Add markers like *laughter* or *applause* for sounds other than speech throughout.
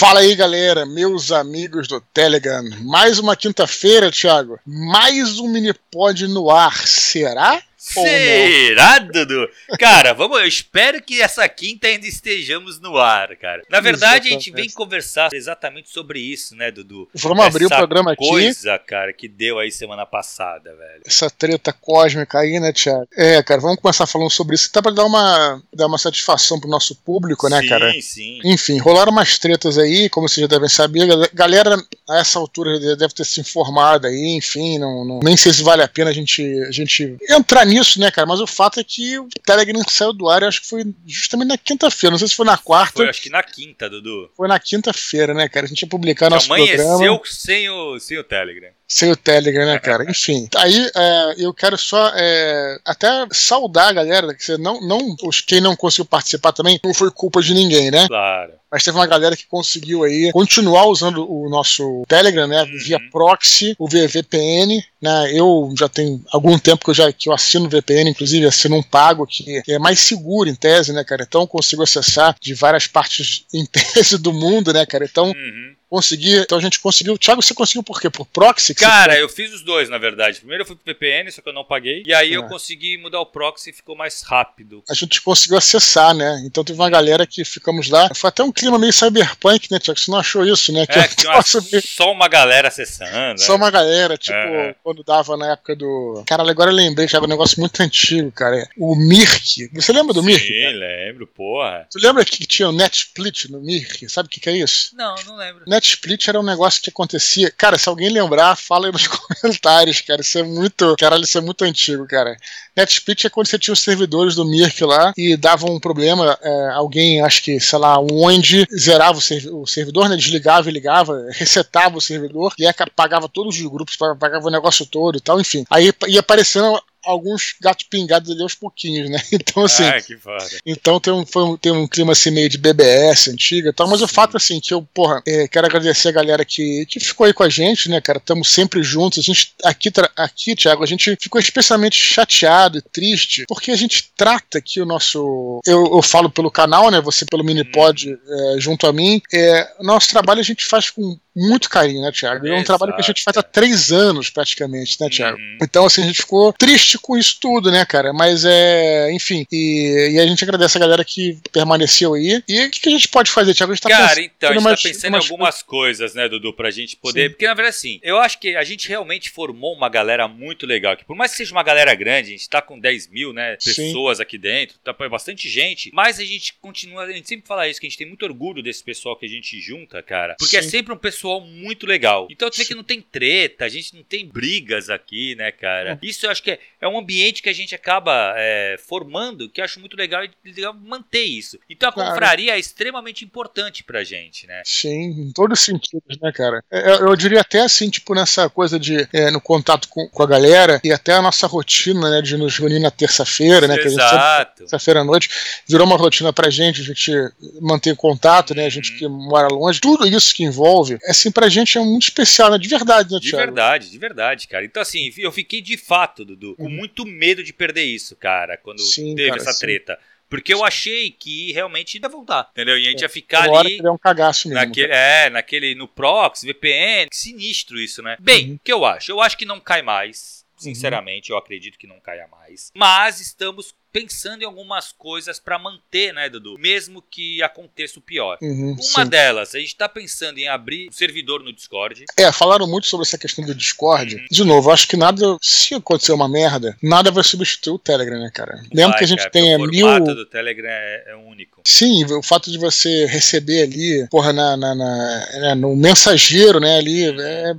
Fala aí, galera, meus amigos do Telegram. Mais uma quinta-feira, Thiago. Mais um mini pod no ar. Será? Será, Dudu? Cara, vamos, eu espero que essa quinta ainda estejamos no ar, cara. Na verdade, a gente vem conversar exatamente sobre isso, né, Dudu? Vamos abrir o programa aqui. coisa, cara, que deu aí semana passada, velho. Essa treta cósmica aí, né, Thiago? É, cara, vamos começar falando sobre isso. Até pra dar uma, dar uma satisfação pro nosso público, né, sim, cara? Sim, sim. Enfim, rolaram umas tretas aí, como vocês já devem saber. Galera, a essa altura, deve ter se informado aí, enfim, não, não, nem sei se vale a pena a gente, a gente entrar nisso, né, cara? Mas o fato é que o Telegram saiu do ar, eu acho que foi justamente na quinta-feira. Não sei se foi na quarta. Foi, acho que na quinta, Dudu. Foi na quinta-feira, né, cara? A gente ia publicar que nosso amanheceu programa. sem o, sem o Telegram. Sem o Telegram, né, cara? *laughs* Enfim. Aí é, eu quero só é, até saudar a galera, que você não, não, os, quem não conseguiu participar também, não foi culpa de ninguém, né? Claro. Mas teve uma galera que conseguiu aí continuar usando o nosso Telegram, né? Uhum. Via proxy, o VPN, né? Eu já tenho algum tempo que eu já que eu assino VPN, inclusive assino um pago que é mais seguro em tese, né, cara? Então eu consigo acessar de várias partes *laughs* em tese do mundo, né, cara? Então Uhum. Consegui, então a gente conseguiu. Thiago, você conseguiu por quê? Por proxy? que Cara, eu fiz os dois, na verdade. Primeiro eu fui pro VPN, só que eu não paguei. E aí eu É. consegui mudar o proxy e ficou mais rápido. a gente conseguiu acessar, né? Então teve uma galera que ficamos lá. Foi até um clima meio cyberpunk, né, Thiago? Você não achou isso, né? É, eu que tinha uma- nossa, meio- só uma galera acessando. Só né? uma galera, tipo, É. quando dava na época do. Caralho, agora eu lembrei que era um negócio muito antigo, cara. O Mirk. Você lembra do Mirk? Sim, lembro, porra. Tu lembra que tinha o Netsplit no Mirk? Sabe o que, que é isso? Não, não lembro. Netsplit era um negócio que acontecia. Cara, se alguém lembrar, fala aí nos *laughs* comentários, cara. Isso é muito. Caralho, isso é muito antigo, cara. Netsplit é quando você tinha os servidores do Mirk lá e dava um problema. é, alguém, acho que, sei lá, onde zerava o, servi- o servidor, né? Desligava e ligava, *laughs* resetava o servidor e aí apagava todos os grupos, apagava o negócio todo e tal, enfim. Aí ia aparecendo alguns gatos pingados ali aos pouquinhos, né? *laughs* Então, assim. Ah, que foda. Então tem um, um- tem um clima assim meio de BBS antiga e tal, mas o Sim. fato assim que eu, porra, é, quero agradecer a galera que, que ficou aí com a gente, né, cara? Estamos sempre juntos. A gente, aqui, aqui, Thiago, a gente ficou especialmente chateado e triste, porque a gente trata aqui o nosso. Eu, eu falo pelo canal, né? Você pelo Minipod é, junto a mim. É, o nosso trabalho a gente faz com muito carinho, né, Thiago? É um trabalho que a gente faz há três anos, praticamente, né, Thiago? Uhum. Então, assim, a gente ficou triste com isso tudo, né, cara? Mas é. Enfim. E, e a gente agradece a galera que permaneceu aí. E o que, que a gente pode fazer, Thiago? A gente tá Cara, pensando então, a gente umas- tá pensando umas em algumas coisas, né, Dudu, pra gente poder. Sim. Porque, na verdade, assim, eu acho que a gente realmente formou uma galera muito legal. Que por mais que seja uma galera grande, a gente tá com 10 mil, né, Sim. pessoas aqui dentro, tá é bastante gente, mas a gente continua. A gente sempre fala isso, que a gente tem muito orgulho desse pessoal que a gente junta, cara. Porque é Sim. sempre um pessoal muito legal. Então, tu vê que não tem treta, a gente não tem brigas aqui, né, cara? Isso eu acho que é, é um ambiente que a gente acaba é, formando, que eu acho muito legal e legal manter isso. Então, a confraria é extremamente importante pra gente, né? Sim, em todos os sentidos, né, cara? É, Eu, eu diria até assim, tipo, nessa coisa de é, no contato com, com a galera e até a nossa rotina, né, de nos reunir na terça-feira, né? Exato. terça-feira à noite, virou uma rotina pra gente, a gente manter contato, né? A gente Uhum. que mora longe, tudo isso que envolve, assim, pra gente é muito especial, né? De verdade, né, De Thiago? verdade, de verdade, cara. Então, assim, eu fiquei de fato, Dudu, com Uhum. muito medo de perder isso, cara, quando Sim, teve cara, essa sim. treta. Porque eu achei que realmente ia voltar, entendeu? E a gente ia ficar Uma hora ali que é um cagaço mesmo. naquele, é, naquele, no Prox, VPN, que sinistro isso, né? Bem, Uhum. o que eu acho? Eu acho que não cai mais. Sinceramente, eu acredito que não caia mais. Mas estamos pensando em algumas coisas pra manter, né, Dudu? Mesmo que aconteça o pior. Uhum, Uma sim. delas, a gente tá pensando em abrir um servidor no Discord. É, falaram muito sobre essa questão do Discord. Uhum. De novo, acho que nada, se acontecer uma merda, nada vai substituir o Telegram, né, cara? Lembra que a gente cara, tem é, O mil. formato do Telegram é, é único. Sim, o fato de você receber ali, porra, na, na- na- no mensageiro, né, ali, é,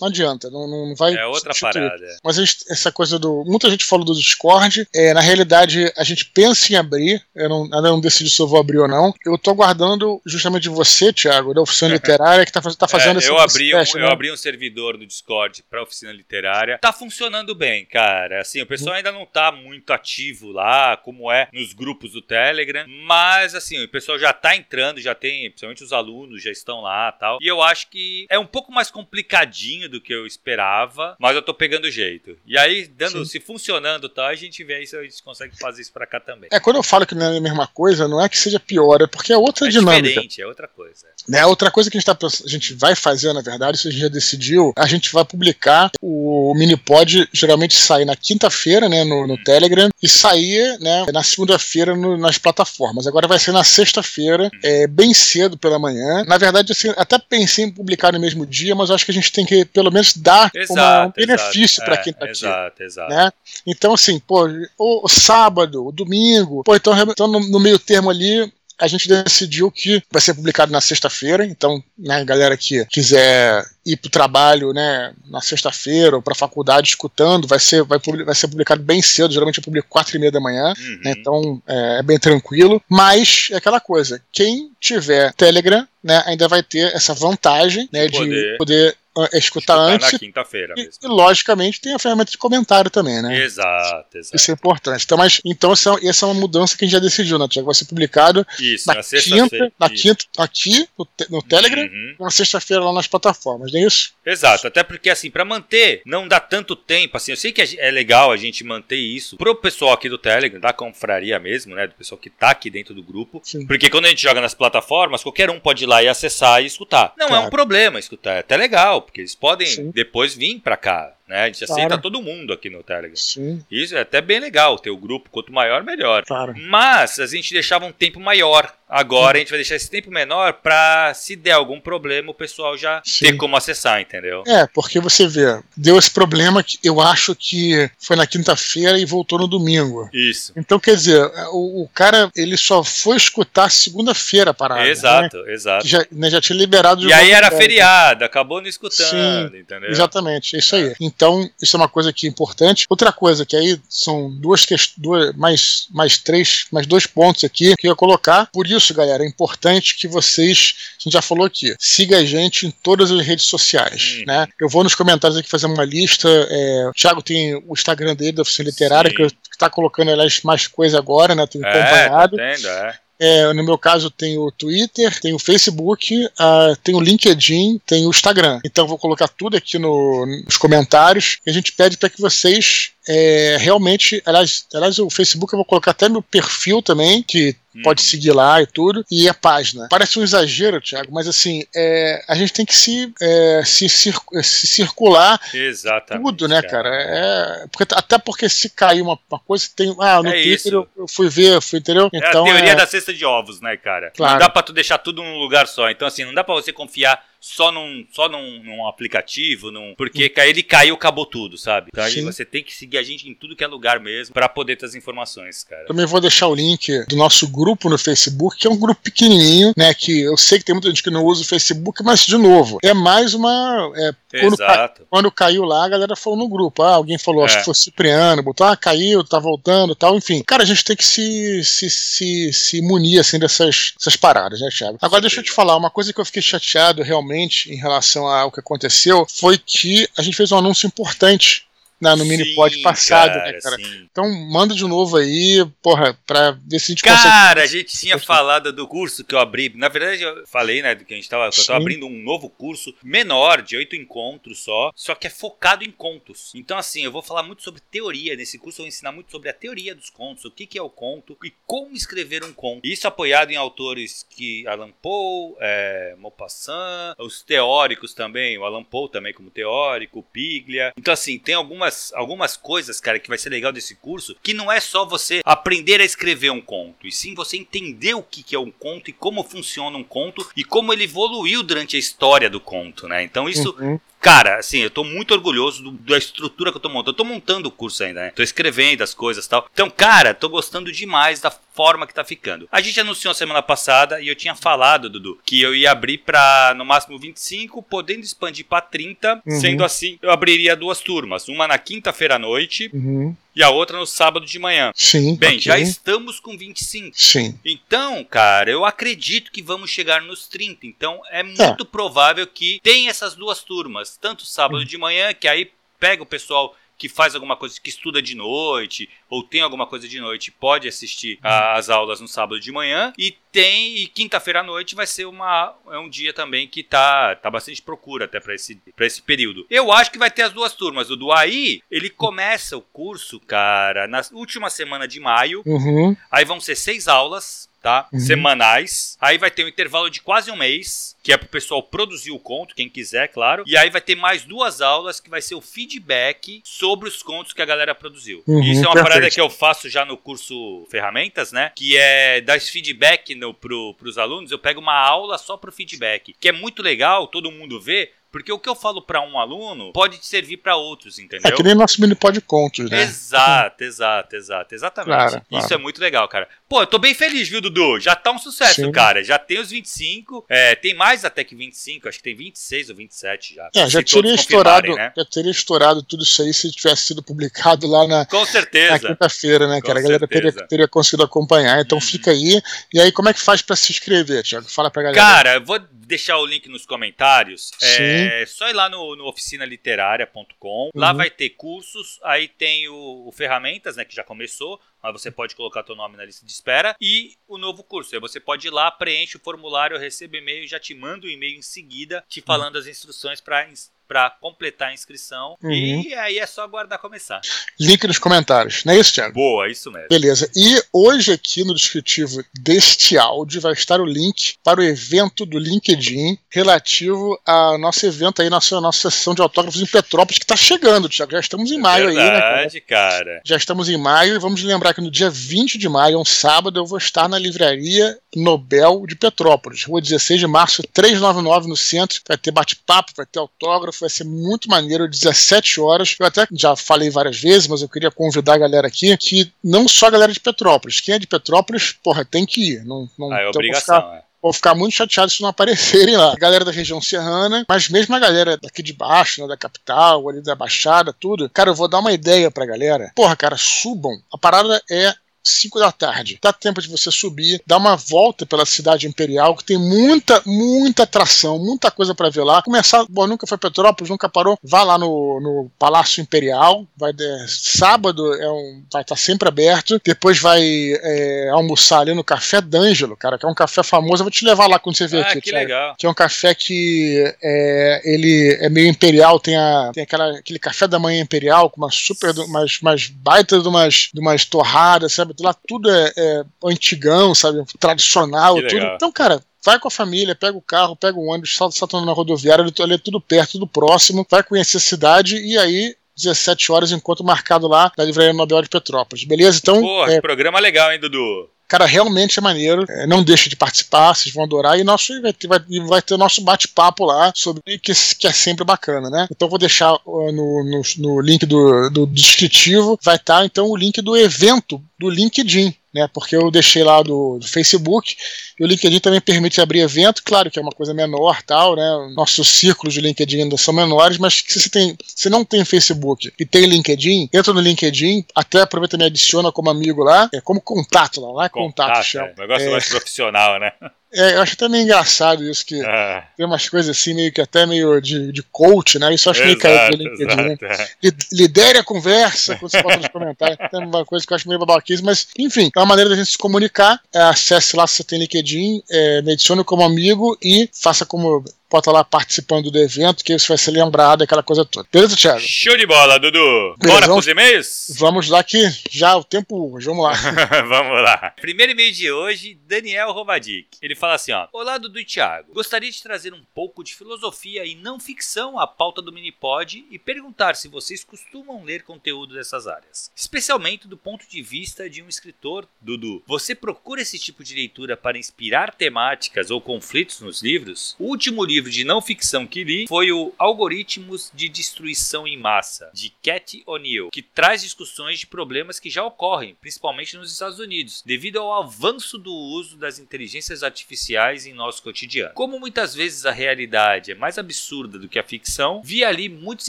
não adianta, não, não vai. É outra substituir. parada. Mas a gente- essa coisa do. Muita gente falou do Discord. É, na realidade, a gente pensa em abrir. Eu não, ainda não decidi se eu vou abrir ou não. Eu tô aguardando justamente você, Thiago, da Oficina *laughs* Literária, que tá, tá fazendo É, esse eu, abri esse teste, um, né? eu abri um servidor no Discord pra oficina literária. Tá funcionando bem, cara. Assim, o pessoal ainda não tá muito ativo lá, como é nos grupos do Telegram. Mas, assim, o pessoal já tá entrando, já tem, principalmente os alunos já estão lá tal. E eu acho que é um pouco mais complicadinho rapidinho do que eu esperava, mas eu tô pegando jeito. E aí, dando, Sim. se funcionando, tá, a gente vê aí se a gente consegue fazer isso pra cá também. É, quando eu falo que não é a mesma coisa, não é que seja pior, é porque é outra é dinâmica. É diferente, é outra coisa. Né, outra coisa que a gente, tá, a gente vai fazer, na verdade, isso a gente já decidiu, a gente vai publicar o Minipod, geralmente sai na quinta-feira, né, no, no, Telegram, e sair, né, na segunda-feira nas plataformas. Agora vai ser na sexta-feira, é, bem cedo pela manhã. Na verdade, assim, até pensei em publicar no mesmo dia, mas acho que a gente tem que, pelo menos, dar exato, uma, um benefício para é, quem tá aqui. Exato, exato. Né? Então, assim, pô, o, o sábado, o domingo, pô, então, então no, no meio termo ali, a gente decidiu que vai ser publicado na sexta-feira, então, né, galera que quiser ir para o trabalho, né, na sexta-feira ou para a faculdade escutando, vai ser, vai, vai ser publicado bem cedo, geralmente eu publico quatro e meia da manhã, uhum. né, então é, é, bem tranquilo, mas é aquela coisa, quem tiver Telegram, né, ainda vai ter essa vantagem, né, de poder, de poder escutar, escutar antes. na quinta-feira mesmo. E, logicamente, tem a ferramenta de comentário também, né? Exato, exato. Isso é importante. Então, mas, então essa, essa é uma mudança que a gente já decidiu, né, Tiago? Vai ser publicado Isso, na, na quinta, na quinta, aqui no, no Telegram, uhum. na sexta-feira lá nas plataformas, não é isso? Exato, até porque assim, para manter, não dá tanto tempo, assim, eu sei que é legal a gente manter isso pro pessoal aqui do Telegram, da confraria mesmo, né, do pessoal que tá aqui dentro do grupo, Sim. porque quando a gente joga nas plataformas, qualquer um pode ir lá e acessar e escutar. Não claro. é um problema escutar, é até legal, porque eles podem Sim. depois vir para cá. Né? A gente claro. aceita todo mundo aqui no Telegram. Sim. Isso é até bem legal, ter o grupo, quanto maior, melhor. Claro. Mas a gente deixava um tempo maior. Agora Sim. a gente vai deixar esse tempo menor para se der algum problema, o pessoal já Sim. ter como acessar, entendeu? É, porque você vê, deu esse problema que eu acho que foi na quinta-feira e voltou no domingo. Isso. Então, quer dizer, o, o cara, ele só foi escutar segunda-feira a parada. Exato, né? exato. Já, né, já tinha liberado E aí era feriado, acabou não escutando, Sim, entendeu? Exatamente, é isso aí. É. Então, isso é uma coisa que é importante. Outra coisa que aí são duas questões, mais, mais três, mais dois pontos aqui que eu ia colocar. Por isso, galera, é importante que vocês, a gente já falou aqui, siga a gente em todas as redes sociais, hum. né? Eu vou nos comentários aqui fazer uma lista. É, o Thiago tem o Instagram dele da oficina literária Sim. que está colocando aliás mais coisa agora, né? Tenho é, acompanhado. Tá tendo, é. É, no meu caso, tem o Twitter, tem o Facebook, uh, tem o LinkedIn, tem o Instagram. Então, vou colocar tudo aqui no, nos comentários. E a gente pede para que vocês é, realmente. Aliás, aliás, o Facebook eu vou colocar até meu perfil também, que pode uhum. seguir lá e tudo, e a página. Parece um exagero, Thiago, mas assim, é, a gente tem que se, é, se, cir se circular Exatamente, tudo, né, cara? É, porque, até porque se cair uma, uma coisa, tem. Ah, no é Twitter eu, eu, fui ver, fui, entendeu? É então, a teoria é da cesta de ovos, né, cara? Claro. Não dá pra tu deixar tudo num lugar só. Então, assim, não dá pra você confiar só num, só num, num aplicativo, num, porque hum. ele caiu, acabou tudo, sabe? Então aí você tem que seguir a gente em tudo que é lugar mesmo para poder ter as informações, cara. Também vou deixar o link do nosso grupo no Facebook, que é um grupo pequenininho, né? Que eu sei que tem muita gente que não usa o Facebook, mas de novo, é mais uma. É, quando, Exato. Ca, quando caiu lá, a galera falou no grupo. Ah, alguém falou, é. acho que foi Cipriano, botou, ah, caiu, tá voltando tal, enfim. Cara, a gente tem que se, se, se, se munir assim dessas, dessas paradas, né, Thiago? Agora, deixa eu te falar, uma coisa que eu fiquei chateado realmente em relação ao que aconteceu foi que a gente fez um anúncio importante na, no mini pod passado, cara, né, cara? Sim. Então manda de novo aí, porra, pra ver se a gente cara, consegue. Cara, a gente tinha falado do curso que eu abri. Na verdade, eu falei, né, que a gente tava, eu tava abrindo um novo curso menor, de oito encontros só, só que é focado em contos. Então, assim, eu vou falar muito sobre teoria. Nesse curso eu vou ensinar muito sobre a teoria dos contos, o que, que é o conto e como escrever um conto. Isso apoiado em autores que Alan Poe, é, Maupassant, os teóricos também, o Alan Poe também como teórico, Piglia. Então, assim, tem algumas algumas, algumas coisas, cara, que vai ser legal desse curso, que não é só você aprender a escrever um conto, e sim você entender o que, é um conto e como funciona um conto e como ele evoluiu durante a história do conto, né? Então isso uhum. Cara, assim, eu tô muito orgulhoso do, da estrutura que eu tô montando. Eu tô montando o curso ainda, né? Tô escrevendo as coisas e tal. Então, cara, tô gostando demais da forma que tá ficando. A gente anunciou semana passada e eu tinha falado, Dudu, que eu ia abrir pra no máximo 25, podendo expandir pra 30. Uhum. Sendo assim, eu abriria duas turmas. Uma na quinta-feira à noite. Uhum e a outra no sábado de manhã. Sim. Bem, okay. já estamos com 25. Sim. Então, cara, eu acredito que vamos chegar nos 30. Então, é, é. muito é. provável que tenha essas duas turmas, tanto sábado de manhã, que aí pega o pessoal que faz alguma coisa, que estuda de noite, ou tem alguma coisa de noite, pode assistir as aulas no sábado de manhã. E tem, e quinta-feira à noite vai ser uma, é um dia também que tá, tá bastante procura até para esse, pra esse período. Eu acho que vai ter as duas turmas. O do AI, ele começa o curso, cara, na última semana de maio. Uhum. Aí vão ser seis aulas tá? Uhum. Semanais. Aí vai ter um intervalo de quase um mês, que é pro pessoal produzir o conto, quem quiser, claro. E aí vai ter mais duas aulas que vai ser o feedback sobre os contos que a galera produziu. Uhum, Isso é uma perfeito. parada que eu faço já no curso Ferramentas, né? Que é dar feedback no, pro, pros alunos. Eu pego uma aula só pro feedback, que é muito legal, todo mundo vê, porque o que eu falo para um aluno pode servir para outros, entendeu? É que nem nosso mini pod contos, né? Exato, *laughs* exato, exato, exatamente. Claro, claro. Isso é muito legal, cara. Pô, eu tô bem feliz, viu, Dudu? Já tá um sucesso, Sim. cara. Já tem os 25, é, tem mais até que 25, acho que tem 26 ou 27 já. É, já teria estourado, né? já teria estourado tudo isso aí se tivesse sido publicado lá na, Com certeza. na quinta-feira, né, cara? a galera teria, teria, conseguido acompanhar. Então hum. fica aí. E aí, como é que faz para se inscrever, Thiago? Fala pra galera. Cara, eu vou deixar o link nos comentários. É só ir lá no, no oficinaliteraria.com. Lá uhum. vai ter cursos, aí tem o, o, ferramentas, né, que já começou. Aí você pode colocar teu nome na lista de espera e o novo curso. Aí você pode ir lá, preenche o formulário, recebe e-mail, já te manda o e-mail em seguida, te falando as instruções para para completar a inscrição. Uhum. E aí é só aguardar começar. Link nos comentários, não é isso, Thiago? Boa, isso mesmo. Beleza. E hoje aqui no descritivo deste áudio vai estar o link para o evento do LinkedIn relativo ao nosso evento aí, nossa, nossa sessão de autógrafos em Petrópolis, que está chegando, Thiago. Já estamos em maio Verdade, aí, né? Verdade, cara? Já estamos em maio e vamos lembrar que no dia 20 de maio, um sábado, eu vou estar na livraria Nobel de Petrópolis, rua 16 de março, 399 no centro. Vai ter bate-papo, vai ter autógrafo, vai ser muito maneiro, 17 horas. Eu até já falei várias vezes, mas eu queria convidar a galera aqui que não só a galera de Petrópolis, quem é de Petrópolis, porra, tem que ir. Não, não, ah, é obrigação, ficar, é. Vou ficar muito chateado se não aparecerem lá. A galera da região serrana, mas mesmo a galera daqui de baixo, né, da capital, ali da Baixada, tudo. Cara, eu vou dar uma ideia pra galera. Porra, cara, subam. A parada é 5 da tarde. Dá tempo de você subir, dar uma volta pela cidade imperial, que tem muita, muita atração, muita coisa para ver lá. Começar, bom, nunca foi Petrópolis, nunca parou. Vá lá no, no Palácio Imperial, vai é, sábado é um, vai estar tá sempre aberto. Depois vai é, almoçar ali no Café D'Angelo, cara, que é um café famoso. Eu vou te levar lá quando você ver ah, aqui. Que legal. Que é um café que é, ele é meio imperial, tem, a, tem aquela, aquele café da manhã imperial com uma super, umas, umas baitas de umas, de umas torradas, sabe? Lá tudo é, é antigão, sabe? Tradicional, tudo. Então, cara, vai com a família, pega o carro, pega o ônibus, salta, salta na rodoviária, ali é tudo perto, tudo próximo, vai conhecer a cidade e aí 17 horas, encontro marcado lá na Livraria Nobel de Petrópolis. Beleza? Então. Pô, é... programa legal, hein, Dudu? Cara, realmente é maneiro. É, não deixe de participar, vocês vão adorar. E nosso, vai, ter, vai, vai ter o nosso bate-papo lá sobre que, que é sempre bacana, né? Então vou deixar uh, no, no, no, link do, do descritivo, vai estar tá, então o link do evento do LinkedIn né? Porque eu deixei lá do, do, Facebook e o LinkedIn também permite abrir evento, claro que é uma coisa menor, tal, né? Nossos círculos de LinkedIn ainda são menores, mas se você tem, se não tem Facebook e tem LinkedIn, entra no LinkedIn, até aproveita e me adiciona como amigo lá, é como contato lá, lá é contato, contato é, negócio é, mais profissional, né? *laughs* É, eu acho até meio engraçado isso, que ah. tem umas coisas assim, meio que até meio de, de coach, né? Isso eu acho exato, meio caído no LinkedIn, né? É. Lidere a conversa, quando você bota nos comentários. Tem uma coisa que eu acho meio babaquice, mas enfim, é uma maneira da gente se comunicar. É, acesse lá se você tem LinkedIn, é, me adicione como amigo e faça como bota lá participando do evento, que isso vai ser lembrado, aquela coisa toda. Beleza, Thiago? Show de bola, Dudu. Beleza, Bora vamos, pros e-mails? Vamos lá que já o tempo vamos lá. *laughs* vamos lá. Primeiro e-mail de hoje, Daniel Rovadic. Ele fala assim, ó. Olá, Dudu e Thiago. Gostaria de trazer um pouco de filosofia e não ficção à pauta do Minipod e perguntar se vocês costumam ler conteúdo dessas áreas. Especialmente do ponto de vista de um escritor, Dudu. Você procura esse tipo de leitura para inspirar temáticas ou conflitos nos livros? O último livro livro de não ficção que li foi o Algoritmos de Destruição em Massa, de Cat O'Neill, que traz discussões de problemas que já ocorrem, principalmente nos Estados Unidos, devido ao avanço do uso das inteligências artificiais em nosso cotidiano. Como muitas vezes a realidade é mais absurda do que a ficção, vi ali muitos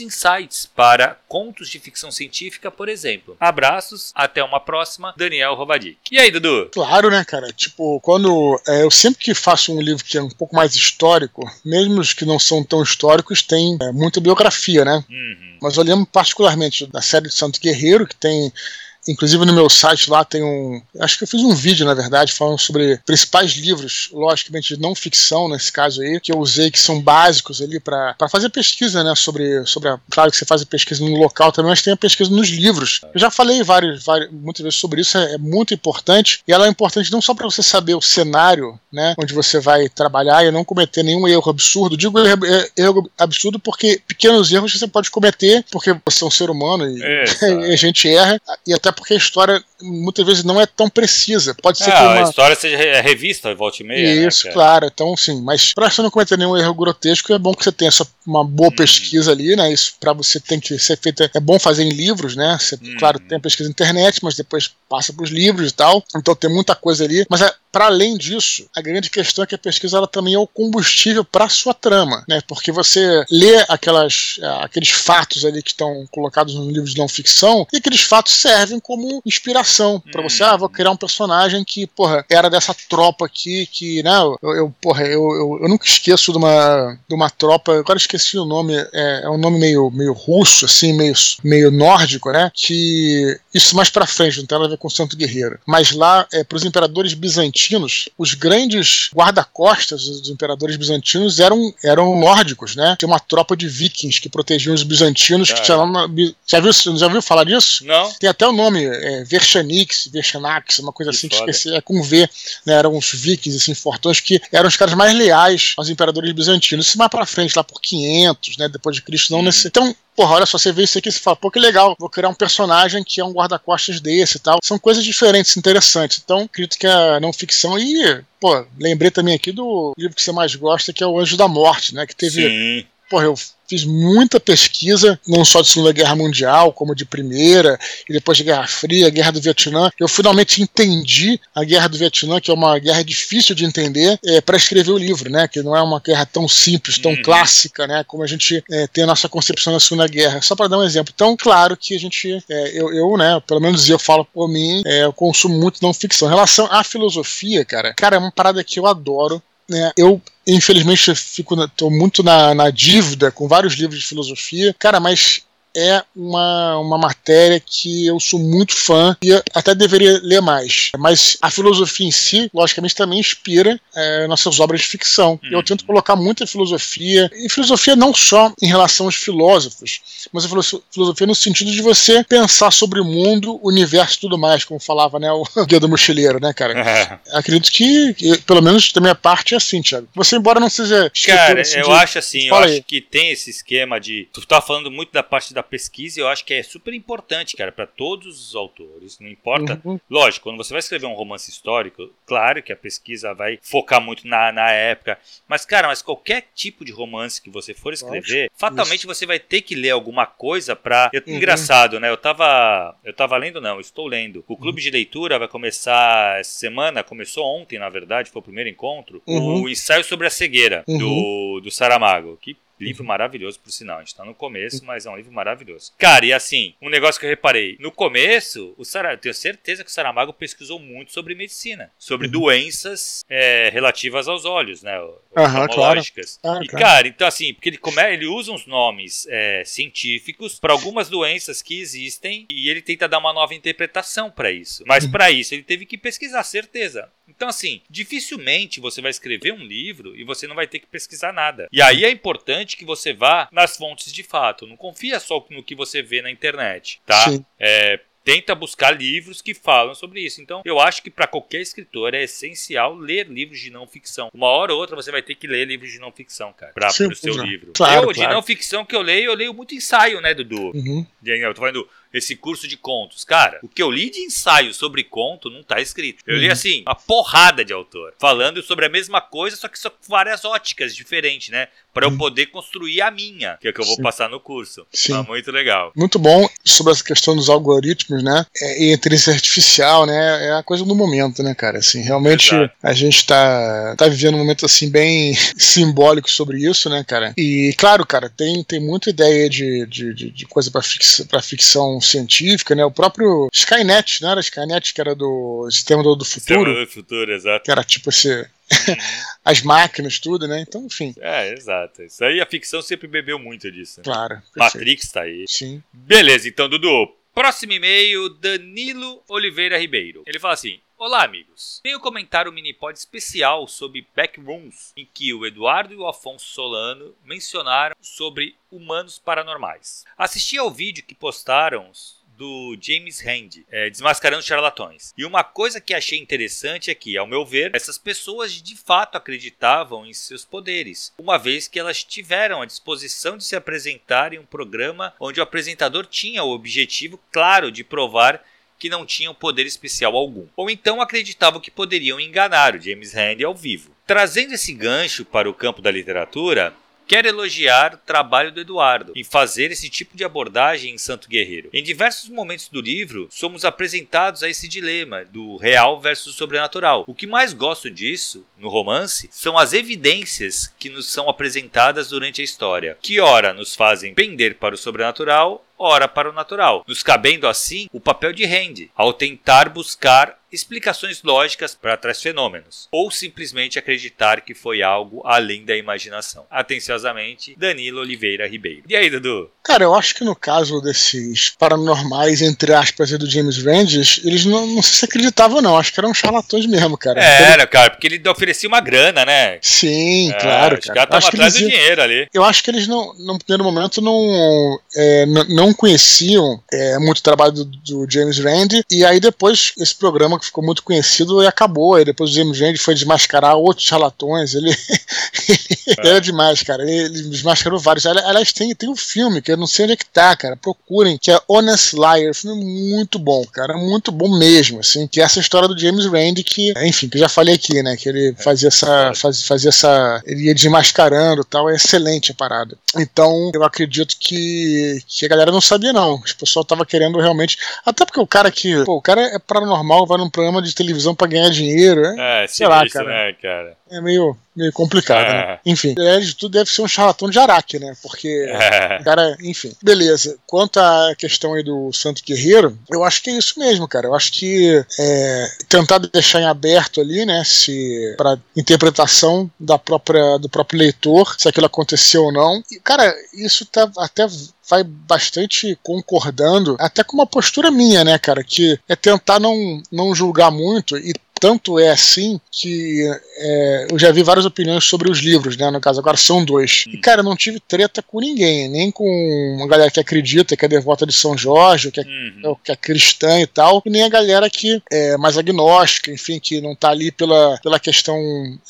insights para contos de ficção científica, por exemplo. Abraços, até uma próxima, Daniel Rovadic. E aí, Dudu? Claro, né, cara? Tipo, quando é, eu sempre que faço um livro que é um pouco mais histórico, mesmo os que não são tão históricos, têm é, muita biografia, né? Uhum. Mas lembro particularmente da série de Santo Guerreiro, que tem Inclusive no meu site lá tem um. Acho que eu fiz um vídeo, na verdade, falando sobre principais livros, logicamente de não ficção, nesse caso aí, que eu usei que são básicos ali para fazer pesquisa, né? Sobre. sobre a, claro que você faz a pesquisa no local também, mas tem a pesquisa nos livros. Eu já falei vários, vários, muitas vezes sobre isso, é, é muito importante. E ela é importante não só para você saber o cenário, né? Onde você vai trabalhar e não cometer nenhum erro absurdo. Digo erro, erro absurdo porque pequenos erros você pode cometer, porque você é um ser humano e, *laughs* e a gente erra. E até porque a história muitas vezes não é tão precisa. Pode ser é, que uma... a história seja revista, volte e meia. Né, Isso, né, claro. Então, sim. Mas para você não cometer nenhum erro grotesco, é bom que você tenha essa, uma boa hum. pesquisa ali, né? Isso para você tem que ser feita. É bom fazer em livros, né? Você, hum. Claro, tem a pesquisa na internet, mas depois passa para os livros e tal. Então tem muita coisa ali. Mas é, para além disso, a grande questão é que a pesquisa ela também é o combustível para sua trama, né? Porque você lê aquelas, é, aqueles fatos ali que estão colocados nos livros de não ficção e aqueles fatos servem como inspiração para você. Ah, vou criar um personagem que, porra, era dessa tropa aqui que, né? Eu, eu porra, eu, eu, eu, nunca esqueço de uma, de uma tropa. Agora esqueci o nome. É, é um nome meio, meio russo, assim, meio, meio nórdico, né? Que isso mais para frente não tem nada a ver com o Santo Guerreiro. Mas lá, é, para os imperadores bizantinos os grandes guarda-costas dos imperadores bizantinos eram, eram nórdicos, né? Tinha uma tropa de vikings que protegiam os bizantinos. Que tinha lá já, viu, já viu falar disso? Não. Tem até o nome, é, Verchanix, Verchanax, uma coisa que assim foda. que esqueci, é com V, né? Eram os vikings, assim, fortões, que eram os caras mais leais aos imperadores bizantinos. Isso mais pra frente, lá por 500, né? Depois de Cristo, não hum. nesse. Então, porra, olha só, você vê isso aqui e fala, pô, que legal, vou criar um personagem que é um guarda-costas desse e tal. São coisas diferentes, interessantes. Então, acredito que a não ficção e, pô, lembrei também aqui do livro que você mais gosta, que é O Anjo da Morte, né? Que teve. Sim. Porra, eu fiz muita pesquisa, não só de Segunda Guerra Mundial, como de Primeira, e depois de Guerra Fria, Guerra do Vietnã. Eu finalmente entendi a Guerra do Vietnã, que é uma guerra difícil de entender, é, para escrever o livro, né? Que não é uma guerra tão simples, tão uhum. clássica, né? Como a gente é, tem a nossa concepção da Segunda Guerra. Só para dar um exemplo. Então, claro que a gente, é, eu, eu, né, pelo menos eu falo por mim, é, eu consumo muito não ficção. Em relação à filosofia, cara, cara, é uma parada que eu adoro. Né? Eu infelizmente fico tô muito na, na dívida com vários livros de filosofia. Cara, mas é uma, uma matéria que eu sou muito fã e até deveria ler mais. Mas a filosofia em si, logicamente, também inspira é, nossas obras de ficção. Uhum. Eu tento colocar muita filosofia, e filosofia não só em relação aos filósofos, mas a filosofia no sentido de você pensar sobre o mundo, o universo e tudo mais, como falava né, o *laughs* Guia do Mochileiro, né, cara? É. Acredito que, pelo menos da minha parte, é assim, Thiago. Você, embora não seja. Cara, eu de... acho assim, eu acho aí. que tem esse esquema de. Tu tá falando muito da parte da pesquisa, eu acho que é super importante, cara, para todos os autores. Não importa. Uhum. Lógico, quando você vai escrever um romance histórico, claro que a pesquisa vai focar muito na, na época. Mas, cara, mas qualquer tipo de romance que você for escrever, fatalmente Isso. você vai ter que ler alguma coisa pra. Eu, uhum. Engraçado, né? Eu tava. Eu tava lendo, não, estou lendo. O clube uhum. de leitura vai começar essa semana, começou ontem, na verdade, foi o primeiro encontro. Uhum. O ensaio sobre a cegueira do, uhum. do Saramago. Que Livro uhum. maravilhoso, por sinal. A gente tá no começo, mas é um livro maravilhoso. Cara, e assim, um negócio que eu reparei. No começo, o Sara... eu tenho certeza que o Saramago pesquisou muito sobre medicina. Sobre uhum. doenças é, relativas aos olhos, né? Aham, claro. Ah, e, cara, então assim, porque ele, come... ele usa uns nomes é, científicos para algumas doenças que existem e ele tenta dar uma nova interpretação para isso. Mas uhum. para isso ele teve que pesquisar, certeza. Então, assim, dificilmente você vai escrever um livro e você não vai ter que pesquisar nada. E aí é importante que você vá nas fontes de fato. Não confia só no que você vê na internet, tá? É, tenta buscar livros que falam sobre isso. Então, eu acho que para qualquer escritor é essencial ler livros de não ficção. Uma hora ou outra você vai ter que ler livros de não ficção, cara, para o seu livro. Claro, eu, claro. de não ficção que eu leio, eu leio muito ensaio, né, Dudu? Uhum. Eu tô falando esse curso de contos. Cara, o que eu li de ensaio sobre conto não tá escrito. Eu li, uhum. assim, uma porrada de autor, falando sobre a mesma coisa, só que só com várias óticas diferentes, né? Para eu uhum. poder construir a minha, que é que eu vou Sim. passar no curso. Sim. Ah, muito legal. Muito bom sobre essa questão dos algoritmos, né? É, e inteligência artificial, né? É a coisa do momento, né, cara? Assim, realmente Exato. a gente tá, tá vivendo um momento, assim, bem *laughs* simbólico sobre isso, né, cara? E, claro, cara, tem, tem muita ideia de, de, de, de coisa para ficção, ficção científica, né? O próprio Skynet, não era Skynet que era do Sistema do, Futuro? Sistema do Futuro, exato. Que era tipo esse uhum. *laughs* as máquinas, tudo, né? Então, enfim. É, exato. Isso aí a ficção sempre bebeu muito disso. Né? Claro. Matrix tá aí. Sim. Beleza, então, Dudu. Próximo e-mail, Danilo Oliveira Ribeiro. Ele fala assim: Olá, amigos. Venho comentar um mini-pod especial sobre Backrooms, em que o Eduardo e o Afonso Solano mencionaram sobre humanos paranormais. Assisti ao vídeo que postaram do James Randi, é, Desmascarando Charlatões. E uma coisa que achei interessante é que, ao meu ver, essas pessoas de fato acreditavam em seus poderes, uma vez que elas tiveram a disposição de se apresentar em um programa onde o apresentador tinha o objetivo claro de provar que não tinham poder especial algum. Ou então acreditavam que poderiam enganar o James Randi ao vivo. Trazendo esse gancho para o campo da literatura, Quero elogiar o trabalho do Eduardo em fazer esse tipo de abordagem em Santo Guerreiro. Em diversos momentos do livro, somos apresentados a esse dilema do real versus sobrenatural. O que mais gosto disso, no romance, são as evidências que nos são apresentadas durante a história, que ora nos fazem pender para o sobrenatural, ora para o natural, nos cabendo assim o papel de Randy, ao tentar buscar explicações lógicas para tais fenômenos, ou simplesmente acreditar que foi algo além da imaginação. Atenciosamente, Danilo Oliveira Ribeiro. E aí, Dudu? Cara, eu acho que no caso desses paranormais, entre aspas, e do James Randi, eles não, não se acreditavam, não. Acho que eram charlatões mesmo, cara. É, era, cara, porque ele oferecia uma grana, né? Sim, é, claro. Os caras estavam atrás do dinheiro ali. Eu acho que eles, não, no primeiro momento, não, é, não conheciam é, muito o trabalho do, do James Randi, e aí depois esse programa que ficou muito conhecido e acabou. Aí depois o James Randi foi desmascarar outros charlatões. Ele, ele é. era demais, cara. Ele, ele, desmascarou vários. Aliás, tem, tem um filme que eu não sei onde é que tá, cara. Procurem, que é Honest Liar. Um filme muito bom, cara. Muito bom mesmo, assim. Que é essa história do James Randi que, enfim, que eu já falei aqui, né? Que ele fazia essa. Faz, fazia essa. Ele ia desmascarando e tal. É excelente a parada. Então, eu acredito que, que a galera não sabia, não. O pessoal tava querendo realmente. Até porque o cara que. Pô, o cara é paranormal, vai num programa de televisão para ganhar dinheiro, né? É, sei lá, cara. Né, cara. É meio, meio complicado, né? é. né? Enfim, é, de tudo deve ser um charlatão de Araque, né? Porque é. cara, enfim. Beleza. Quanto à questão aí do Santo Guerreiro, eu acho que é isso mesmo, cara. Eu acho que é, tentar deixar em aberto ali, né? Se para interpretação da própria do próprio leitor, se aquilo aconteceu ou não. E, cara, isso tá até vai bastante concordando, até com uma postura minha, né, cara, que é tentar não, não julgar muito e tanto é assim que é, eu já vi várias opiniões sobre os livros, né? No caso, agora são dois. E, cara, eu não tive treta com ninguém, nem com uma galera que acredita, que é devota de São Jorge, que é, uhum. que é cristã e tal, e nem a galera que é mais agnóstica, enfim, que não tá ali pela, pela questão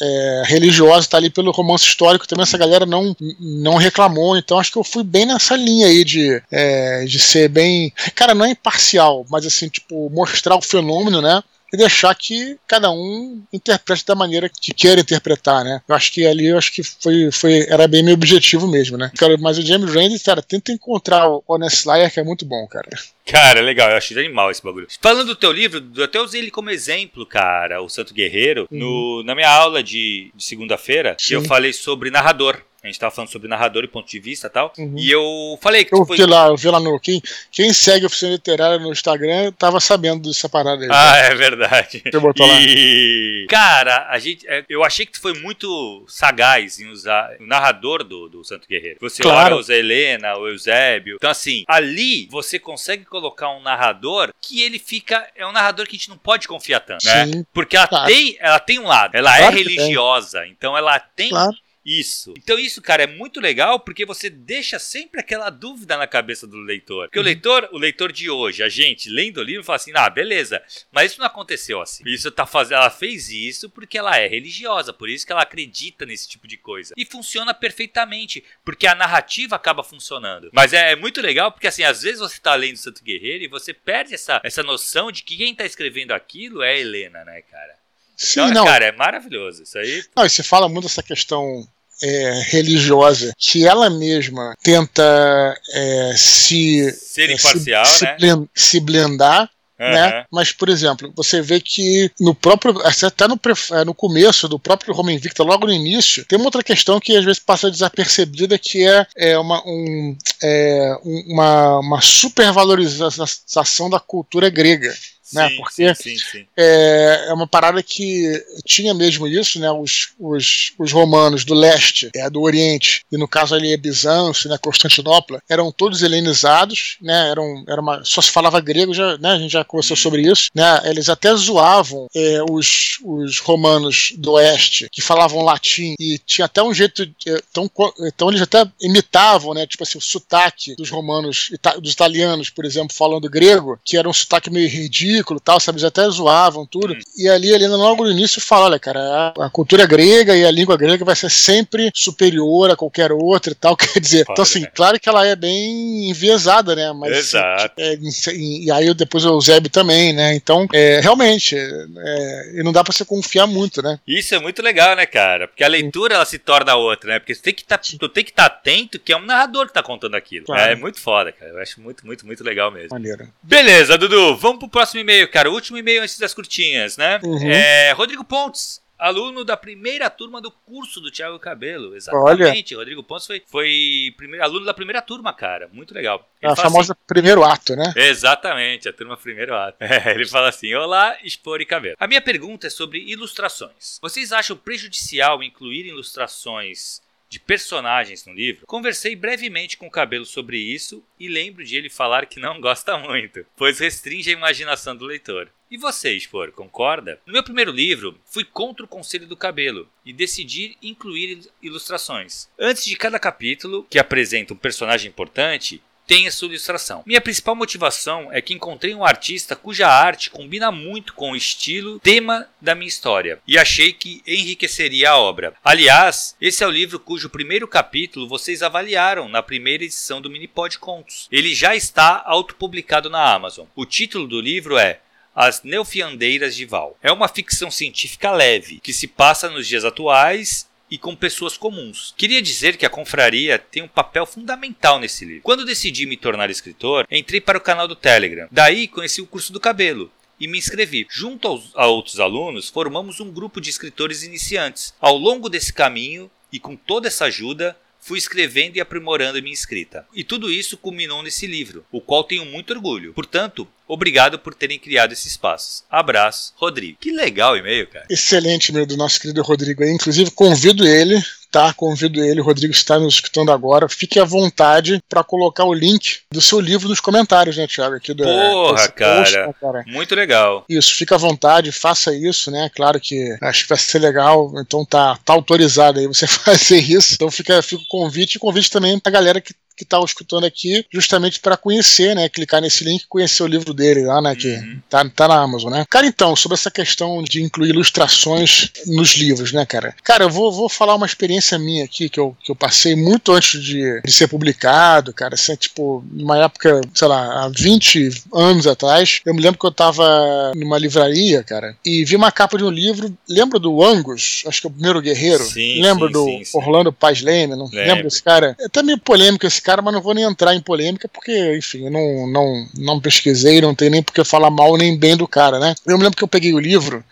é, religiosa, tá ali pelo romance histórico. Também essa galera não, não reclamou, então acho que eu fui bem nessa linha aí de, é, de ser bem. Cara, não é imparcial, mas assim, tipo, mostrar o fenômeno, né? E deixar que cada um interprete da maneira que quer interpretar, né? Eu acho que ali eu acho que foi, foi era bem meu objetivo mesmo, né? Cara, mas o James Randi, cara, tenta encontrar o Honest Liar, que é muito bom, cara. Cara, legal, eu achei animal esse bagulho. Falando do teu livro, eu até usei ele como exemplo, cara, o Santo Guerreiro, uhum. no, na minha aula de, de segunda-feira, que eu falei sobre narrador. A gente tava falando sobre narrador e ponto de vista e tal. Uhum. E eu falei que. Eu foi... vi lá, eu vi lá no. Quem, quem segue a oficina literária no Instagram tava sabendo dessa parada aí. Ah, né? é verdade. Eu botou e... lá. Cara, a gente, é, eu achei que tu foi muito sagaz em usar o narrador do, do Santo Guerreiro. Você claro. usa a Helena, o Eusébio. Então, assim, ali você consegue colocar um narrador que ele fica. É um narrador que a gente não pode confiar tanto, né? Sim, Porque ela, claro. tem, ela tem um lado, ela é claro é religiosa, então ela tem. Isso. Então isso, cara, é muito legal porque você deixa sempre aquela dúvida na cabeça do leitor. Porque uhum. o leitor, o leitor de hoje, a gente lendo o livro fala assim: "Ah, beleza, mas isso não aconteceu assim. Isso tá fazendo, ela fez isso porque ela é religiosa, por isso que ela acredita nesse tipo de coisa". E funciona perfeitamente, porque a narrativa acaba funcionando. Mas é, é muito legal porque assim, às vezes você tá lendo Santo Guerreiro e você perde essa essa noção de que quem tá escrevendo aquilo é a Helena, né, cara? Sim, então, não. Cara, é maravilhoso isso aí. Não, e você fala muito dessa questão é, religiosa que ela mesma tenta é, se ser imparcial, se, né? se blendar Uhum. Né? Mas, por exemplo, você vê que no próprio. Até no, é, no começo do próprio Roma Invicta, logo no início, tem uma outra questão que às vezes passa desapercebida, que é, é, uma, um, é uma, uma supervalorização da cultura grega. Né? Porque sim, sim, sim. É, é uma parada que tinha mesmo isso, né? Os, os, os romanos do leste, é, do oriente, e no caso ali é Bizâncio, né? Constantinopla, eram todos helenizados, né? Eram, era uma, só se falava grego, já, né? A gente já conversou hum. sobre isso, né? Eles até zoavam é, os, os romanos do oeste que falavam latim e tinha até um jeito é, tão, então eles até imitavam, né? Tipo assim, o sotaque dos romanos, dos italianos, por exemplo, falando grego, que era um sotaque meio ridículo, tal, sabe? Eles até zoavam tudo. Hum. E ali, ali logo no início fala, olha, cara, a, a, cultura grega e a língua grega vai ser sempre superior a qualquer outra e tal. *laughs* Quer dizer, então assim, claro que ela é bem enviesada, né? Mas Exato. É, e, e, aí depois o Eusébio também, né? Então, é, realmente, é, e não dá para você confiar muito, né? Isso é muito legal, né, cara? Porque a leitura ela se torna outra, né? Porque você tem que tá, tu tem que estar tá atento que é um narrador que tá contando aquilo. Claro. É muito foda, cara. Eu acho muito, muito, muito legal mesmo. Maneiro. Beleza, Dudu. Vamos pro próximo e-mail, cara. O último e-mail antes das curtinhas, né? Uhum. É, Rodrigo Pontes aluno da primeira turma do curso do Thiago Cabelo. Exatamente. Olha. Rodrigo Pontes foi, foi primeiro, aluno da primeira turma, cara. Muito legal. Ele a famosa assim, primeiro ato, né? Exatamente, a turma primeiro ato. *laughs* É, ele fala assim: Olá, Expor e Cabelo. A minha pergunta é sobre ilustrações. Vocês acham prejudicial incluir ilustrações de personagens no livro, conversei brevemente com o Cabelo sobre isso e lembro de ele falar que não gosta muito, pois restringe a imaginação do leitor. E você, Expor, concorda? No meu primeiro livro, fui contra o conselho do cabelo e decidi incluir ilustrações. Antes de cada capítulo, que apresenta um personagem importante, tem a sua ilustração. Minha principal motivação é que encontrei um artista cuja arte combina muito com o estilo, tema da minha história, e achei que enriqueceria a obra. Aliás, esse é o livro cujo primeiro capítulo vocês avaliaram na primeira edição do Minipod Contos. Ele já está autopublicado na Amazon. O título do livro é as Neofiandeiras de Val. É uma ficção científica leve, que se passa nos dias atuais e com pessoas comuns. Queria dizer que a confraria tem um papel fundamental nesse livro. Quando decidi me tornar escritor, entrei para o canal do Telegram. Daí conheci o curso do cabelo e me inscrevi. Junto aos, a outros alunos, formamos um grupo de escritores iniciantes. Ao longo desse caminho e com toda essa ajuda, fui escrevendo e aprimorando minha escrita. E tudo isso culminou nesse livro, o qual tenho muito orgulho. Portanto, Obrigado por terem criado esses espaços. Abraço, Rodrigo. Que legal o e-mail, cara. Excelente e-mail do nosso querido Rodrigo aí. Inclusive, convido ele, tá? Convido ele, o Rodrigo está nos escutando agora. Fique à vontade para colocar o link do seu livro nos comentários, né, Thiago? Aqui do, Porra, cara. Post, né, cara. Muito legal. Isso, fique à vontade, faça isso, né? Claro que acho que vai ser legal. Então tá, tá autorizado aí você *laughs* fazer isso. Então fica, fica o convite e convite também pra galera que que está escutando aqui, justamente para conhecer, né? Clicar nesse link e conhecer o livro dele lá, né? Que uhum. tá, tá na Amazon, né? Cara, então, sobre essa questão de incluir ilustrações nos livros, né, cara? Cara, eu vou, vou falar uma experiência minha aqui que eu, que eu passei muito antes de, de ser publicado, cara. Assim, tipo, numa época, sei lá, há 20 anos atrás, eu me lembro que eu tava numa livraria, cara, e vi uma capa de um livro. Lembra do Angus? Acho que é o primeiro guerreiro. Sim, lembra sim, do sim, Orlando Paz Leme? Não lembro. lembra desse cara? É até meio polêmico esse cara, mas não vou nem entrar em polêmica, porque, enfim, eu não, não, não pesquisei, não tem nem por que falar mal nem bem do cara, né? Eu me lembro que eu peguei o livro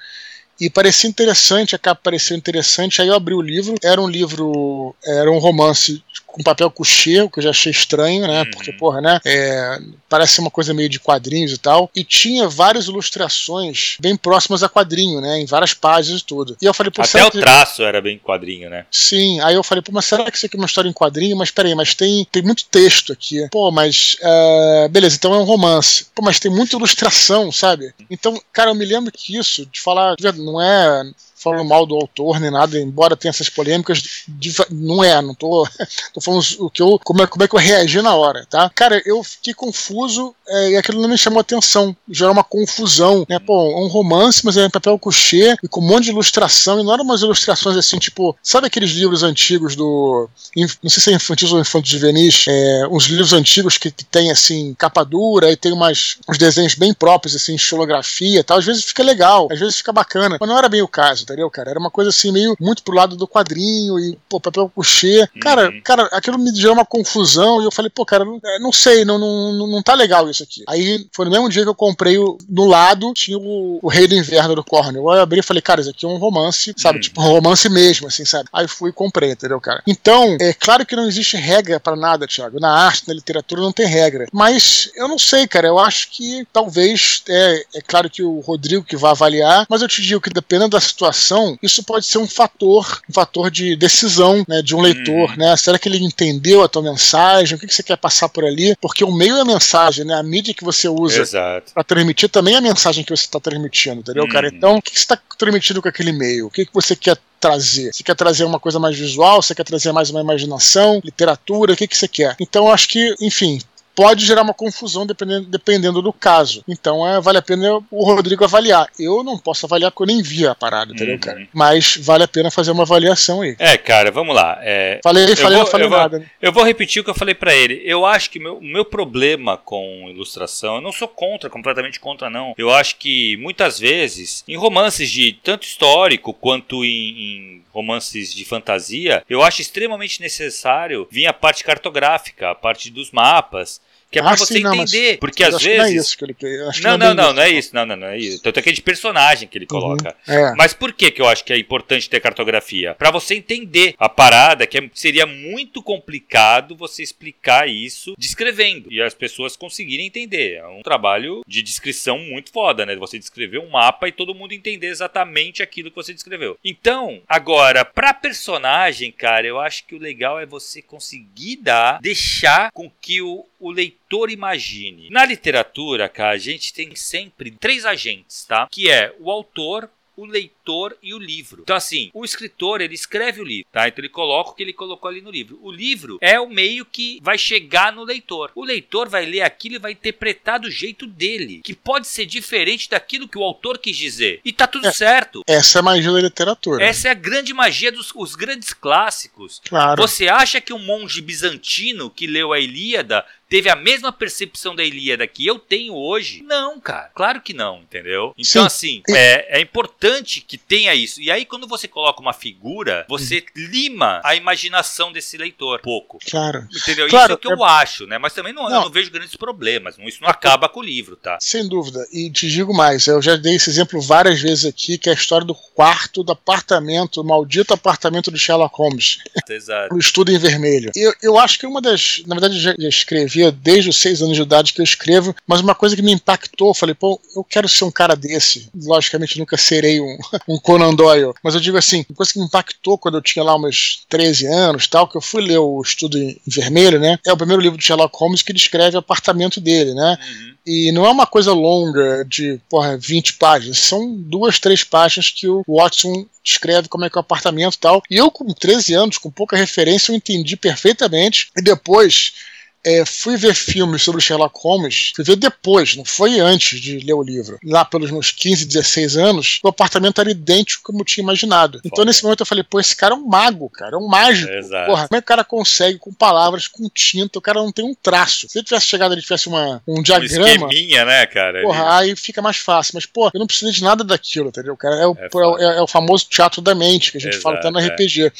e parecia interessante, a capa parecia interessante, aí eu abri o livro, era um livro, era um romance com papel couché, que eu já achei estranho, né? Uhum. Porque, porra, né? É, parece uma coisa meio de quadrinhos e tal. E tinha várias ilustrações bem próximas a quadrinho, né? Em várias páginas e tudo. E eu falei, pô, Até o que... traço era bem quadrinho, né? Sim. Aí eu falei, pô, mas será que isso aqui é uma história em quadrinho? Mas peraí, mas tem, tem muito texto aqui. Pô, mas. Uh, beleza, então é um romance. Pô, mas tem muita ilustração, sabe? Então, cara, eu me lembro que isso, de falar, não é falando mal do autor nem nada, embora tenha essas polêmicas, não é, não tô, *laughs* tô falando o que eu, como é, como é que eu reagi na hora, tá? Cara, eu fiquei confuso é, e aquilo não me chamou atenção, gerou uma confusão, né? Pô, é um romance, mas é em papel couché e com um monte de ilustração, e não eram umas ilustrações assim, tipo, sabe aqueles livros antigos do, não sei se é infantil ou infantil juvenis, é, uns livros antigos que, que tem assim, capa dura e tem umas, uns desenhos bem próprios, assim, estilografia e tal, às vezes fica legal, às vezes fica bacana, mas não era bem o caso, tá entendeu, cara? Era uma coisa assim, meio muito pro lado do quadrinho e, pô, papel coucher. Cara, uhum. cara, aquilo me gerou uma confusão e eu falei, pô, cara, não, é, não sei, não, não, não tá legal isso aqui. Aí foi no mesmo dia que eu comprei o, no lado, tinha o, o Rei do Inverno do Cornell. Eu abri e falei, cara, isso aqui é um romance, sabe? Uhum. Tipo, um romance mesmo, assim, sabe? Aí fui e comprei, entendeu, cara? Então, é claro que não existe regra para nada, Thiago. Na arte, na literatura, não tem regra. Mas eu não sei, cara. Eu acho que talvez, é, é claro que o Rodrigo que vai avaliar, mas eu te digo que dependendo da situação, isso pode ser um fator, um fator de decisão, né, de um leitor, hum. né? Será que ele entendeu a tua mensagem? O que, que você quer passar por ali? Porque o meio é mensagem, né? A mídia que você usa para transmitir também é a mensagem que você está transmitindo, entendeu, hum. cara? Então, o que, que você está transmitindo com aquele meio? O que, que você quer trazer? Você quer trazer uma coisa mais visual? Você quer trazer mais uma imaginação, literatura? O que, que você quer? Então, eu acho que, enfim, pode gerar uma confusão dependendo, dependendo do caso. Então é, vale a pena o Rodrigo avaliar. Eu não posso avaliar porque eu nem vi a parada, entendeu, uhum. cara? Mas vale a pena fazer uma avaliação aí. É, cara, vamos lá. É, falei, falei, vou, não falei eu nada. Vou, né? Eu vou repetir o que eu falei para ele. Eu acho que o meu, meu problema com ilustração, eu não sou contra, completamente contra, não. Eu acho que muitas vezes, em romances de tanto histórico quanto em, em romances de fantasia, eu acho extremamente necessário vir a parte cartográfica, a parte dos mapas, que é pra ah, você sim, entender. Não, porque às vezes. Não, é isso que ele não, não, não, não, é isso. Não, não, não é isso. Tanto é que é de personagem que ele uhum, coloca. Uhum, é. Mas por que, que eu acho que é importante ter cartografia? Para você entender a parada, que é, seria muito complicado você explicar isso descrevendo. E as pessoas conseguirem entender. É um trabalho de descrição muito foda, né? Você descrever um mapa e todo mundo entender exatamente aquilo que você descreveu. Então, agora, pra personagem, cara, eu acho que o legal é você conseguir dar, deixar com que o, o leitor imagine. Na literatura, cara, a gente tem sempre três agentes, tá? Que é o autor, o leitor e o livro. Então, assim, o escritor ele escreve o livro, tá? Então ele coloca o que ele colocou ali no livro. O livro é o meio que vai chegar no leitor. O leitor vai ler aquilo e vai interpretar do jeito dele, que pode ser diferente daquilo que o autor quis dizer. E tá tudo é, certo. Essa é a magia da literatura. Essa é a grande magia dos os grandes clássicos. Claro. Você acha que um monge bizantino que leu a Ilíada teve a mesma percepção da Ilíada que eu tenho hoje? Não, cara. Claro que não, entendeu? Então, Sim. assim, é, é importante que tenha isso. E aí, quando você coloca uma figura, você lima a imaginação desse leitor pouco. Claro. Entendeu? Claro, isso é o que eu acho, né? Mas também não, não. não vejo grandes problemas. Isso não acaba com o livro, tá? Sem dúvida. E te digo mais, eu já dei esse exemplo várias vezes aqui, que é a história do quarto do apartamento, o maldito apartamento do Sherlock Holmes. Exato. *laughs* o estudo em vermelho. Eu, eu acho que uma das. Na verdade, eu já, já escrevi desde os seis anos de idade que eu escrevo, mas uma coisa que me impactou, eu falei, pô, eu quero ser um cara desse. Logicamente, nunca serei um, *laughs* um Conan Doyle, mas eu digo assim, uma coisa que me impactou quando eu tinha lá uns 13 anos, tal, que eu fui ler o Estudo em Vermelho, né? É o primeiro livro de Sherlock Holmes que descreve o apartamento dele, né? Uhum. E não é uma coisa longa de, porra, 20 páginas. São duas, três páginas que o Watson descreve como é que é o apartamento e tal. E eu, com 13 anos, com pouca referência, eu entendi perfeitamente. E depois é, fui ver filmes sobre Sherlock Holmes, fui ver depois, não foi antes de ler o livro. Lá pelos meus 15, 16 anos, o apartamento era idêntico como eu tinha imaginado. Então nesse momento eu falei, pô, esse cara é um mago, cara, é um mágico. Exato. Porra, como é que o cara consegue com palavras, com tinta, o cara não tem um traço. Se ele tivesse chegado, ele tivesse uma, um diagrama. Né, cara? Porra, aí fica mais fácil. Mas, pô, eu não preciso de nada daquilo, entendeu, cara? É o, é, é, é o famoso teatro da mente que a gente Exato, fala até no RPG. É.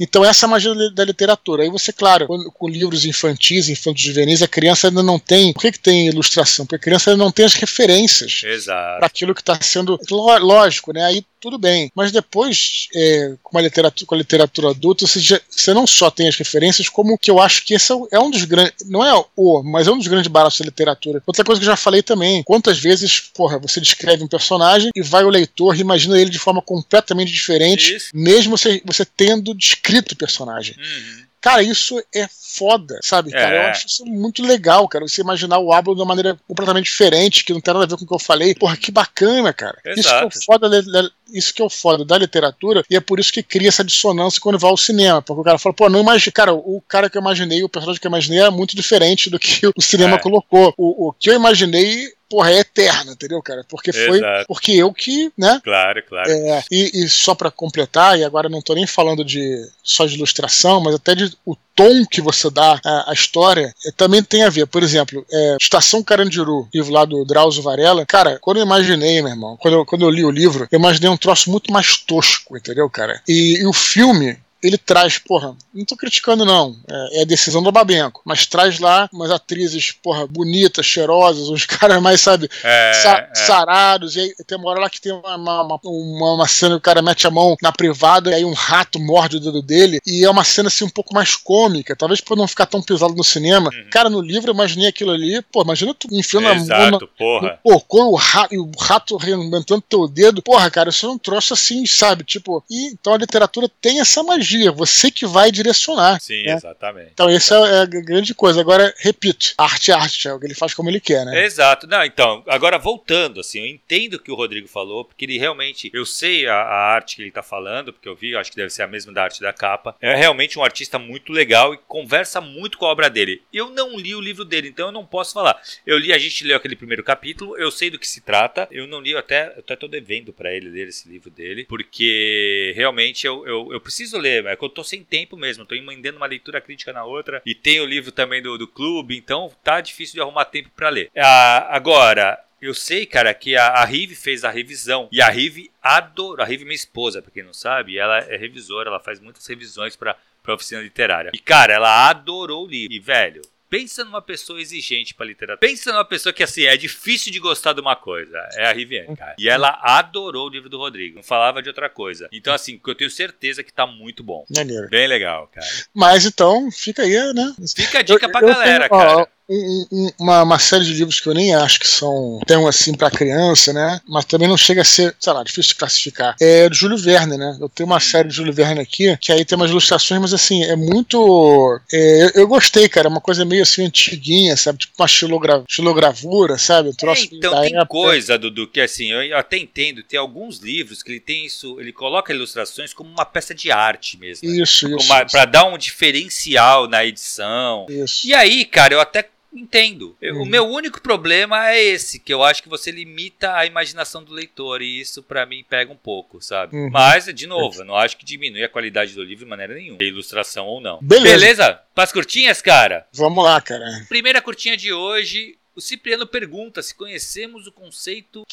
Então essa é a magia da literatura. Aí você, claro, com, com livros infantis, infantis infantos juvenis, a criança ainda não tem. Por que, que tem ilustração? Porque a criança ainda não tem as referências para aquilo que está sendo. Lógico, né? Aí tudo bem. Mas depois, é, com, a literatura, com a literatura adulta, você, já, você não só tem as referências, como que eu acho que esse é um dos grandes. Não é o, mas é um dos grandes baratos da literatura. Outra coisa que eu já falei também: quantas vezes, porra, você descreve um personagem e vai o leitor e imagina ele de forma completamente diferente, Isso. mesmo você, você tendo descrito o personagem. Uhum. Cara, isso é foda, sabe, cara? É. Eu acho isso muito legal, cara. Você imaginar o álbum de uma maneira completamente diferente, que não tem nada a ver com o que eu falei. Porra, que bacana, cara. Exato. Isso que é o foda, isso que é o foda da literatura, e é por isso que cria essa dissonância quando vai ao cinema. Porque o cara fala, pô, não imagina. Cara, o cara que eu imaginei, o personagem que eu imaginei é muito diferente do que o cinema é. colocou. O, o que eu imaginei porra, é eterna, entendeu, cara? Porque foi. Exato. Porque eu que, né? Claro, claro. É, e, e só pra completar, e agora não tô nem falando de só de ilustração, mas até de o tom que você dá à, à história é, também tem a ver. Por exemplo, é, Estação Carandiru, livro lá do Drauzio Varela. Cara, quando eu imaginei, meu irmão, quando eu, quando eu li o livro, eu imaginei um troço muito mais tosco, entendeu, cara? E, e o filme, ele traz, porra, não tô criticando não, é, é a decisão do Babenco, mas traz lá umas atrizes, porra, bonitas, cheirosas, uns *laughs* caras mais, sabe, É, sa- é. sarados, e aí tem uma hora lá que tem uma, uma, uma, uma- cena que o cara mete a mão na privada e aí um rato morde o dedo dele, e é uma cena assim um pouco mais cômica, talvez por não ficar tão pesado no cinema. Cara, no livro eu imaginei aquilo ali, pô, imagina tu enfiando a mão na, Exato, porra. o cocô, o rato, e o rato arrebentando teu dedo. Porra, cara, isso é um troço assim, sabe? Tipo, e, então a literatura tem essa magia, você que vai direcionar. Sim, né? exatamente. Então, essa é a grande coisa. Agora, repito, arte é arte, é o que ele faz como ele quer, né? Exato. Não, então, agora voltando, assim, eu entendo o que o Rodrigo falou, porque ele realmente, eu sei a, a arte que ele tá falando, porque eu vi, acho que deve ser a mesma da arte da capa. É realmente um artista muito legal e conversa muito com a obra dele. Eu não li o livro dele, então eu não posso falar. Eu li, a gente leu aquele primeiro capítulo, eu sei do que se trata. Eu não li, eu até, eu até tô devendo pra ele ler esse livro dele, porque realmente eu, eu, eu preciso ler, é que eu tô sem tempo mesmo, tô emendando uma leitura crítica na outra, e tem o livro também do, do clube, então tá difícil de arrumar tempo pra ler. Ah, agora, eu sei, cara, que a, a Rive fez a revisão. E a Rive adorou. A Rive, minha esposa, pra quem não sabe, ela é revisora, ela faz muitas revisões pra, pra oficina literária. E, cara, ela adorou o livro. E, velho. Pensa numa pessoa exigente pra literatura. Pensa numa pessoa que, assim, é difícil de gostar de uma coisa. É a Riviane, cara. E ela adorou o livro do Rodrigo. Não falava de outra coisa. Então, assim, eu tenho certeza que tá muito bom. Maneiro. Bem legal, cara. Mas então, fica aí, né? Fica a dica Eu- pra eu galera, tenho, ó, cara. Um- um- uma, uma série de livros que eu nem acho que são tão assim pra criança, né? Mas também não chega a ser, sei lá, difícil de classificar. É do Júlio Verne, né? Eu tenho uma série de Júlio Verne aqui, que aí tem umas ilustrações, mas assim, é muito. é, eu, eu gostei, cara. É uma coisa meio assim antiguinha, sabe? Tipo uma estilogra- estilogravura, sabe? Um É, troço então da tem época. coisa, Dudu, que assim, eu até entendo, tem alguns livros que ele tem isso, ele coloca ilustrações como uma peça de arte mesmo. né? Isso, Como isso. Pra dar um diferencial na edição. isso. E aí, cara, eu até entendo. Eu- O Uhum. meu único problema é esse, que eu acho que você limita a imaginação do leitor, e isso pra mim pega um pouco, sabe? Uhum. Mas, de novo, eu não acho que diminui a qualidade do livro de maneira nenhuma, ilustração ou não. Beleza. Beleza? Pras curtinhas, cara? Vamos lá, cara. Primeira curtinha de hoje, o Cipriano pergunta se conhecemos o conceito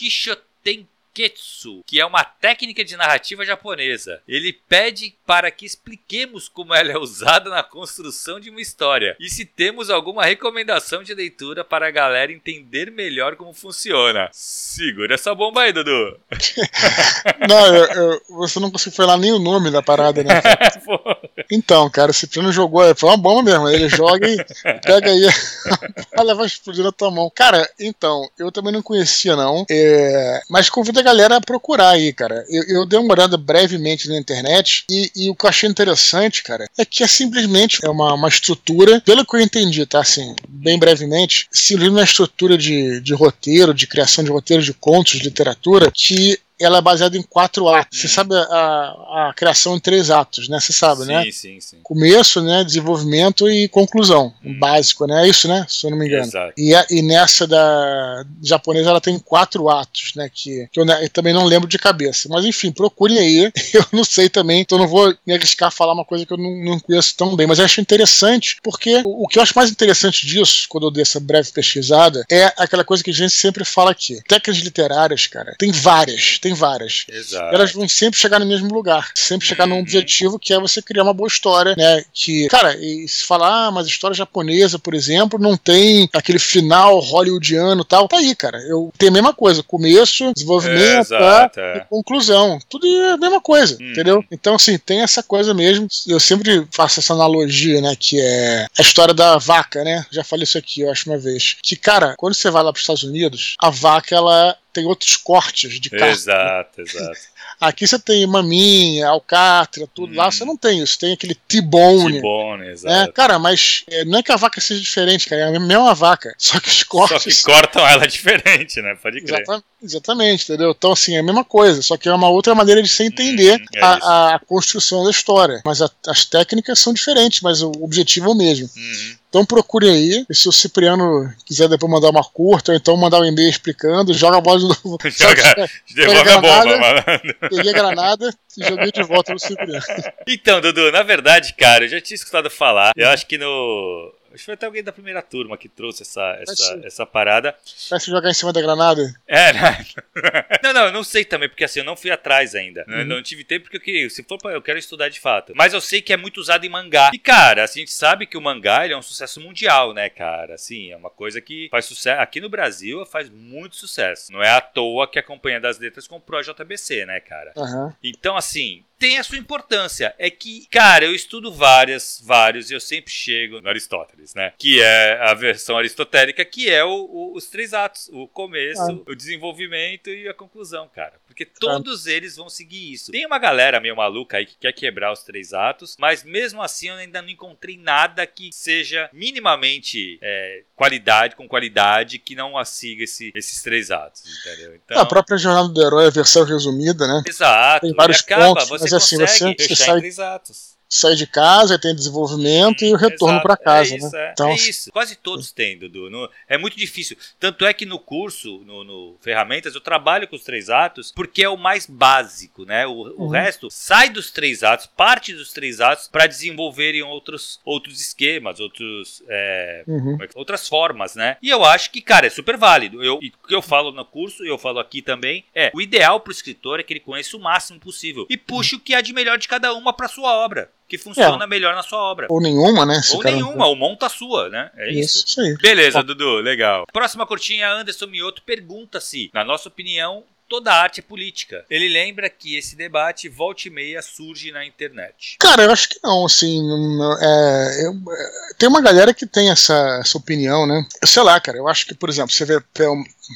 Kishotenketsu, que é uma técnica de narrativa japonesa. Ele pede para que expliquemos como ela é usada na construção de uma história e se temos alguma recomendação de leitura para a galera entender melhor como funciona. Segura essa bomba aí, Dudu. *laughs* Não, eu- eu- você não conseguiu falar nem o nome da parada, né? *laughs* Então, cara, esse Cipriano jogou, foi uma bomba mesmo. Ele joga e pega aí, ela *laughs* vai explodir na tua mão. Cara, então, eu também não conhecia, não. É, mas convido a galera procurar aí, cara. Eu, eu dei uma olhada brevemente na internet e, e o que eu achei interessante, cara, é que é simplesmente é uma, uma estrutura, pelo que eu entendi, tá? Assim, bem brevemente, simplesmente uma estrutura de, de roteiro, de criação de roteiro de contos, de literatura, que ela é baseada em quatro atos. Você sabe a, a criação em três atos, né? Você sabe, né? sim, sim, sim. começo, né, desenvolvimento e conclusão, um básico, né? É isso, né? Se eu não me engano. Exato. E, a- e nessa da japonesa ela tem quatro atos, né? Que, que eu, ne- eu também não lembro de cabeça. Mas enfim, procurem aí. *laughs* Eu não sei também, então não vou me arriscar a falar uma coisa que eu não, não conheço tão bem. Mas eu acho interessante, porque o, o que eu acho mais interessante disso, quando eu dei essa breve pesquisada, é aquela coisa que a gente sempre fala aqui. Técnicas literárias, cara, tem várias, tem várias Exato. elas vão sempre chegar no mesmo lugar, sempre chegar num objetivo que é você criar uma boa história, né? Que, cara, e se falar, ah, mas a história japonesa, por exemplo, não tem aquele final hollywoodiano e tal, tá aí, cara. Eu tenho a mesma coisa, começo, desenvolvimento, tá? É. e conclusão. Tudo é a mesma coisa, Hum. entendeu? Então, assim, tem essa coisa mesmo. Eu sempre faço essa analogia, né? Que é a história da vaca, né? Já falei isso aqui, eu acho, uma vez. Que, cara, quando você vai lá para os Estados Unidos, a vaca, ela tem outros cortes de carne. Exato, exato. *laughs* Aqui você tem maminha, alcatra, tudo. Hum. Lá você não tem isso. Tem aquele tibone. Tibone, né? exato. Né? Cara, mas é, não é que a vaca seja diferente, cara. É a mesma vaca. *laughs* Só que os cortes. Só que cortam ela *laughs* diferente, né? Pode crer. Exatamente, exatamente, entendeu? Então, assim, é a mesma coisa. Só que é uma outra maneira de se entender hum, é a, a, construção da história. Mas a, as técnicas são diferentes, mas o objetivo é o mesmo. Uhum. Então procure aí. E se o Cipriano quiser depois mandar uma curta, ou então mandar um e-mail explicando, joga a bola de novo. *laughs* Joga, *laughs* devolve a, bomba, mano. Peguei a granada e joguei de volta no Cipriano. *laughs* Então, Dudu, na verdade, cara, eu já tinha escutado falar. Eu acho que no Acho que foi até alguém da primeira turma que trouxe essa, essa, essa parada. Se jogar em cima da granada? É, né? *laughs* Não, não, eu não sei também, porque assim, eu não fui atrás ainda. Uhum. Eu não tive tempo porque eu queria. Se for pra, eu quero estudar de fato. Mas eu sei que é muito usado em mangá. E, cara, assim, a gente sabe que o mangá é um sucesso mundial, né, cara? Assim, é uma coisa que faz sucesso. Aqui no Brasil faz muito sucesso. Não é à toa que a Companhia das Letras comprou a JBC, né, cara? Uhum. Então, assim, tem a sua importância. É que, cara, eu estudo várias, vários, e eu sempre chego no Aristóteles, né? Que é a versão aristotélica, que é o, o, os três atos: o começo, ah. o desenvolvimento e a conclusão, cara. Porque todos ah. eles vão seguir isso. Tem uma galera meio maluca aí que quer quebrar os três atos, mas mesmo assim eu ainda não encontrei nada que seja minimamente é, qualidade, com qualidade, que não a siga esse, esses três atos, entendeu? Então, a própria jornada do herói, a versão resumida, né? Exato. Tem vários acaba, pontos, mas assim, você, você sai... três atos sai de casa, tem desenvolvimento e o retorno para casa. É isso, né? é. Então, é isso. Quase todos têm, Dudu. No, é muito difícil. Tanto é que no curso, no, no, Ferramentas, eu trabalho com os três atos porque é o mais básico, né? O, uhum. o resto sai dos três atos, parte dos três atos para desenvolverem outros, outros esquemas, outros, é, uhum. É outras formas, né? E eu acho que, cara, é super válido. Eu, o que eu falo no curso e eu falo aqui também é o ideal para o escritor é que ele conheça o máximo possível e puxe uhum. o que há de melhor de cada uma para sua obra que funciona é. melhor na sua obra. Ou nenhuma, né? Ou nenhuma, ou monta a sua, né? É isso. isso. aí. Beleza, Dudu, legal. Próxima curtinha, Anderson Mioto pergunta se, na nossa opinião, toda arte é política. Ele lembra que esse debate, volta e meia, surge na internet. Cara, eu acho que não, assim. É, eu, é, tem uma galera que tem essa, essa opinião, né? Sei lá, cara, eu acho que, por exemplo, você vê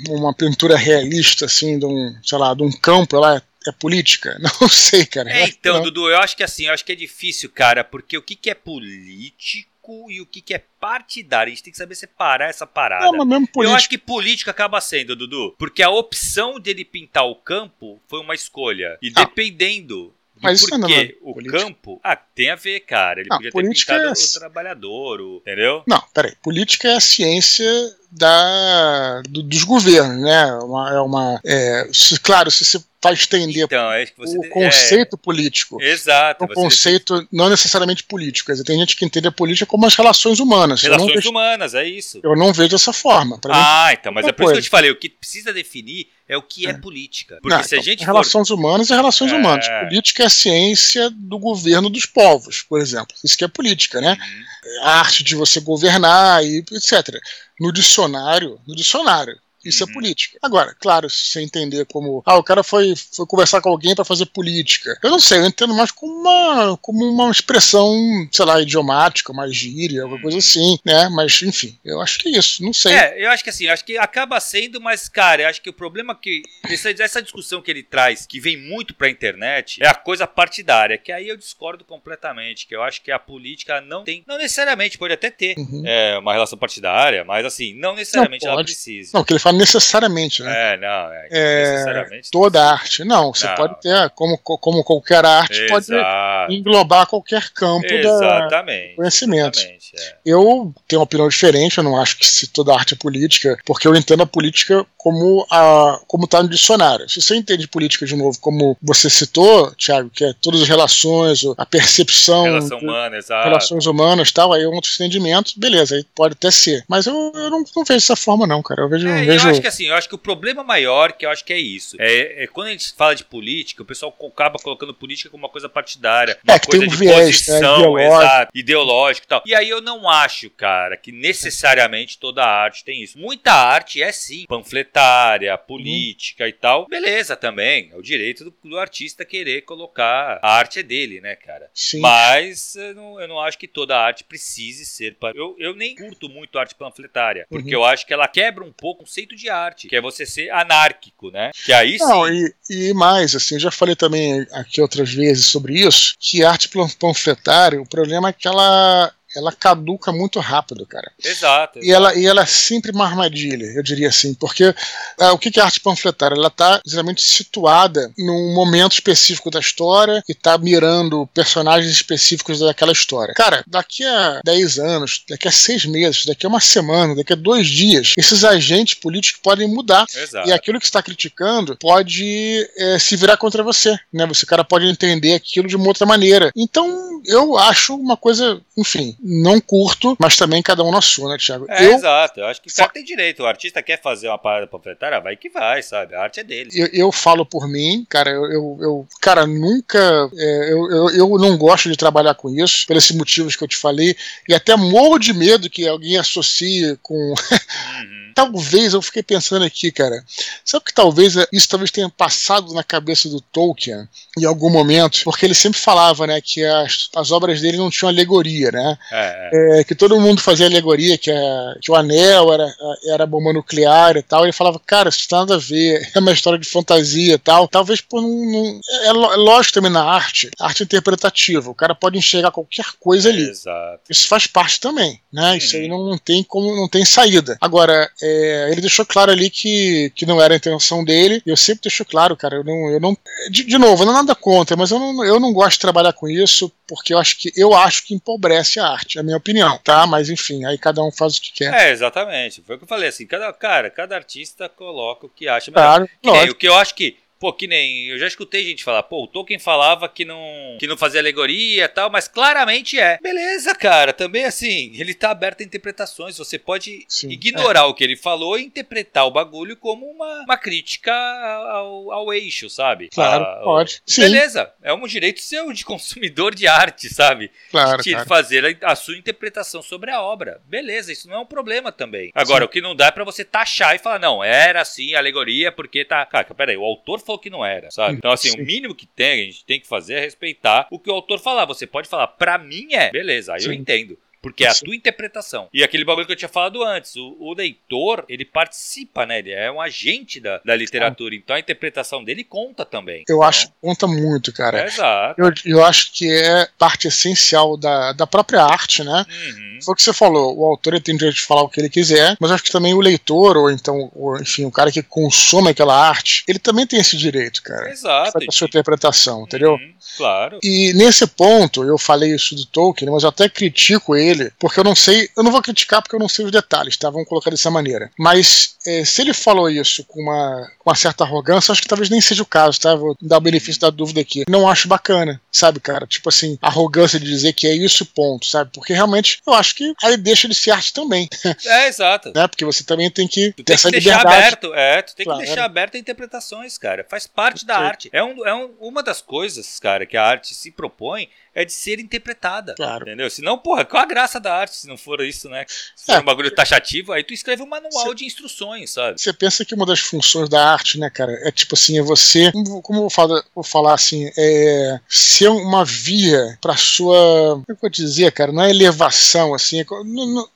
uma pintura realista, assim, de um, sei lá, de um campo, ela é política? *laughs* Não sei, cara. É, então, Dudu, eu acho que assim, eu acho que é difícil, cara, porque o que, que é político e o que, que é partidário. A gente tem que saber separar essa parada. Não, mas mesmo político... Eu acho que política acaba sendo, Dudu, porque a opção dele pintar o campo foi uma escolha. E ah. dependendo mas por quê? É o política. campo. Ah, tem a ver, cara. Ele não, podia ter pintado é... o trabalhador, o... entendeu? Não, peraí. Política é a ciência da, do, dos governos, né? Uma, é uma. É, se, claro, se você vai estender então, é o conceito é... político. Exato. O conceito não necessariamente político. Quer dizer, tem gente que entende a política como as relações humanas. Relações vejo, humanas, é isso. Eu não vejo dessa forma. ah, mim, então, mas é por isso que eu te falei, o que precisa definir é o que é, é política. Porque não, se a então, gente Relações humanas é relações é... humanas. Política é a ciência do governo dos povos, por exemplo. Isso que é política, né? Uhum. A arte de você governar e etc. No dicionário, no dicionário, isso é uhum. é política. Agora, claro, se você entender como. Ah, o cara foi, foi conversar com alguém para fazer política. Eu não sei, eu entendo mais como uma, como uma expressão, sei lá, idiomática, mais gíria, alguma coisa uhum. assim, né? Mas, enfim, eu acho que é isso, não sei. É, eu acho que assim, acho que acaba sendo, mas, cara, eu acho que o problema que. Essa, essa discussão que ele traz, que vem muito pra internet, é a coisa partidária, que aí eu discordo completamente, que eu acho que a política não tem. Não necessariamente, pode até ter uhum. é, uma relação partidária, mas assim, não necessariamente não ela precisa. Não, que ele fala necessariamente, né? É, não, é, é necessariamente. Toda arte. Não, você não. pode ter, como, como qualquer arte, Exato. pode englobar qualquer campo Exatamente. do conhecimento. Exatamente, é. Eu tenho uma opinião diferente, eu não acho que se toda arte é política, porque eu entendo a política como a como está no dicionário. Se você entende política de novo, como você citou, Thiago, que é todas as relações, a percepção, Relação humana, exato. relações humanas, tal, aí é um outro entendimento, beleza, aí pode até ser. Mas eu, eu não, não, vejo dessa forma não, cara. Eu vejo, é, vejo... Eu acho que assim, eu acho que o problema maior que eu acho que é isso. É, é, quando a gente fala de política, o pessoal acaba colocando política como uma coisa partidária, uma é, coisa tem um de viés, né, posição, né, ideológico. Exato, ideológico e tal. E aí eu não acho, cara, que necessariamente toda arte tem isso. Muita arte é sim panfletária, política hum. e tal. Beleza também, é o direito do, do, artista querer colocar a arte é dele, né, cara? Sim. Mas eu não, eu não acho que toda arte precise ser. Eu, eu nem curto muito arte panfletária, porque uhum. eu acho que ela quebra um pouco o conceito conceito de arte, que é você ser anárquico, né? Que aí Não, sim. e, e mais, assim, eu já falei também aqui outras vezes sobre isso, que arte panfletária, o problema é que ela ela caduca muito rápido, cara. Exato. E ela, e ela é sempre uma armadilha, eu diria assim, porque ah, o que é arte panfletária? Ela está geralmente situada num momento específico da história e está mirando personagens específicos daquela história. Cara, daqui a 10 anos, daqui a 6 meses, daqui a uma semana, daqui a dois dias, esses agentes políticos podem mudar. Exato. E aquilo que você está criticando pode é, se virar contra você, né? Você cara pode entender aquilo de uma outra maneira. Então, eu acho uma coisa, enfim, não curto, mas também cada um na sua, né, Thiago? É, eu, exato. Eu acho que o cara tem direito. O artista quer fazer uma parada panfletária, vai que vai, sabe? A arte é dele. eu, eu falo por mim, cara, eu, eu, eu- cara, nunca. é, eu, eu, não gosto de trabalhar com isso, pelos esses motivos que eu te falei, e até morro de medo que alguém associe com. *laughs* Uhum. talvez, eu fiquei pensando aqui, cara. Sabe que talvez é, isso talvez tenha passado na cabeça do Tolkien em algum momento, porque ele sempre falava, né, que as, as obras dele não tinham alegoria, né? É, é. É, que todo mundo fazia alegoria, que, a- que o anel era, era bomba nuclear e tal. Ele falava, cara, isso tem nada a ver, é uma história de fantasia e tal. Talvez por não- é, é lógico também na arte, arte interpretativa. O cara pode enxergar qualquer coisa ali. Exato. Isso faz parte também, né? Isso aí Uhum. não, não tem como, não tem saída. Agora, é, ele deixou claro ali que, que não era a intenção dele. E eu sempre deixo claro, cara, eu não, eu não de, de novo, não é nada contra, mas eu não, eu não gosto de trabalhar com isso porque eu acho que eu acho que empobrece a arte, é a minha opinião, tá? Mas enfim, aí cada um faz o que quer. É, exatamente. Foi o que eu falei, assim, cada, cara, cada artista coloca o que acha melhor. claro, Que nem, o que eu acho que, pô, que nem, eu já escutei gente falar, pô, o Tolkien falava que não, que não fazia alegoria e tal, mas claramente é. Beleza, cara, também assim, ele tá aberto a interpretações, você pode Sim, ignorar o que ele falou e interpretar o bagulho como uma, uma crítica ao, ao eixo, sabe? Claro, A- pode. Sim. Beleza, é um direito seu de consumidor de arte, sabe? Claro, de cara. fazer a, a sua interpretação sobre a obra. Beleza, isso não é um problema também. Agora, Sim. o que não dá é pra você taxar e falar, não, era assim, alegoria, porque tá. Cara, peraí, o autor falou que não era, sabe? Então, assim, Sim. o mínimo que tem, a gente tem que fazer é respeitar o que o autor falar. Você pode falar, pra mim é. Beleza, aí eu Sim. entendo. Porque é a tua interpretação. E aquele bagulho que eu tinha falado antes, o, o leitor, ele participa, né? Ele é um agente da, da literatura. Então a interpretação dele conta também. Eu Então, acho que conta muito, cara. É, exato. Eu, eu acho que é parte essencial da, da própria arte, né? Uhum. Foi o que você falou, o autor tem direito de falar o que ele quiser, mas acho que também o leitor, ou então, ou, enfim, o cara que consome aquela arte, ele também tem esse direito, cara. Exato. A sua interpretação, entendeu? Uhum, claro. E nesse ponto, eu falei isso do Tolkien, mas eu até critico ele, porque eu não sei, eu não vou criticar porque eu não sei os detalhes, tá? Vamos colocar dessa maneira. Mas é, se ele falou isso com uma, uma certa arrogância, acho que talvez nem seja o caso, tá? Vou dar o benefício da dúvida aqui. Não acho bacana, sabe, cara? Tipo assim, arrogância de dizer que é isso, ponto, sabe? Porque realmente eu acho que aí deixa de ser arte também, *laughs* É, exato. né? Porque você também tem que Tu ter tem essa que deixar liberdade. aberto, é, tu tem Claro. que deixar aberto a interpretações, cara. Faz parte da arte. É, um, é um- uma das coisas, cara, que a arte se propõe é de ser interpretada. Claro. Entendeu? Senão, porra, qual a graça da arte se não for isso, né? Se É. for um bagulho taxativo, aí tu escreve um manual Cê- de instruções, sabe? Você pensa que uma das funções da arte, né, cara, é tipo assim, é você, como eu vou falar, vou falar assim, é ser uma via pra sua, como é que eu vou dizer, cara, não é elevação, assim, é não, não-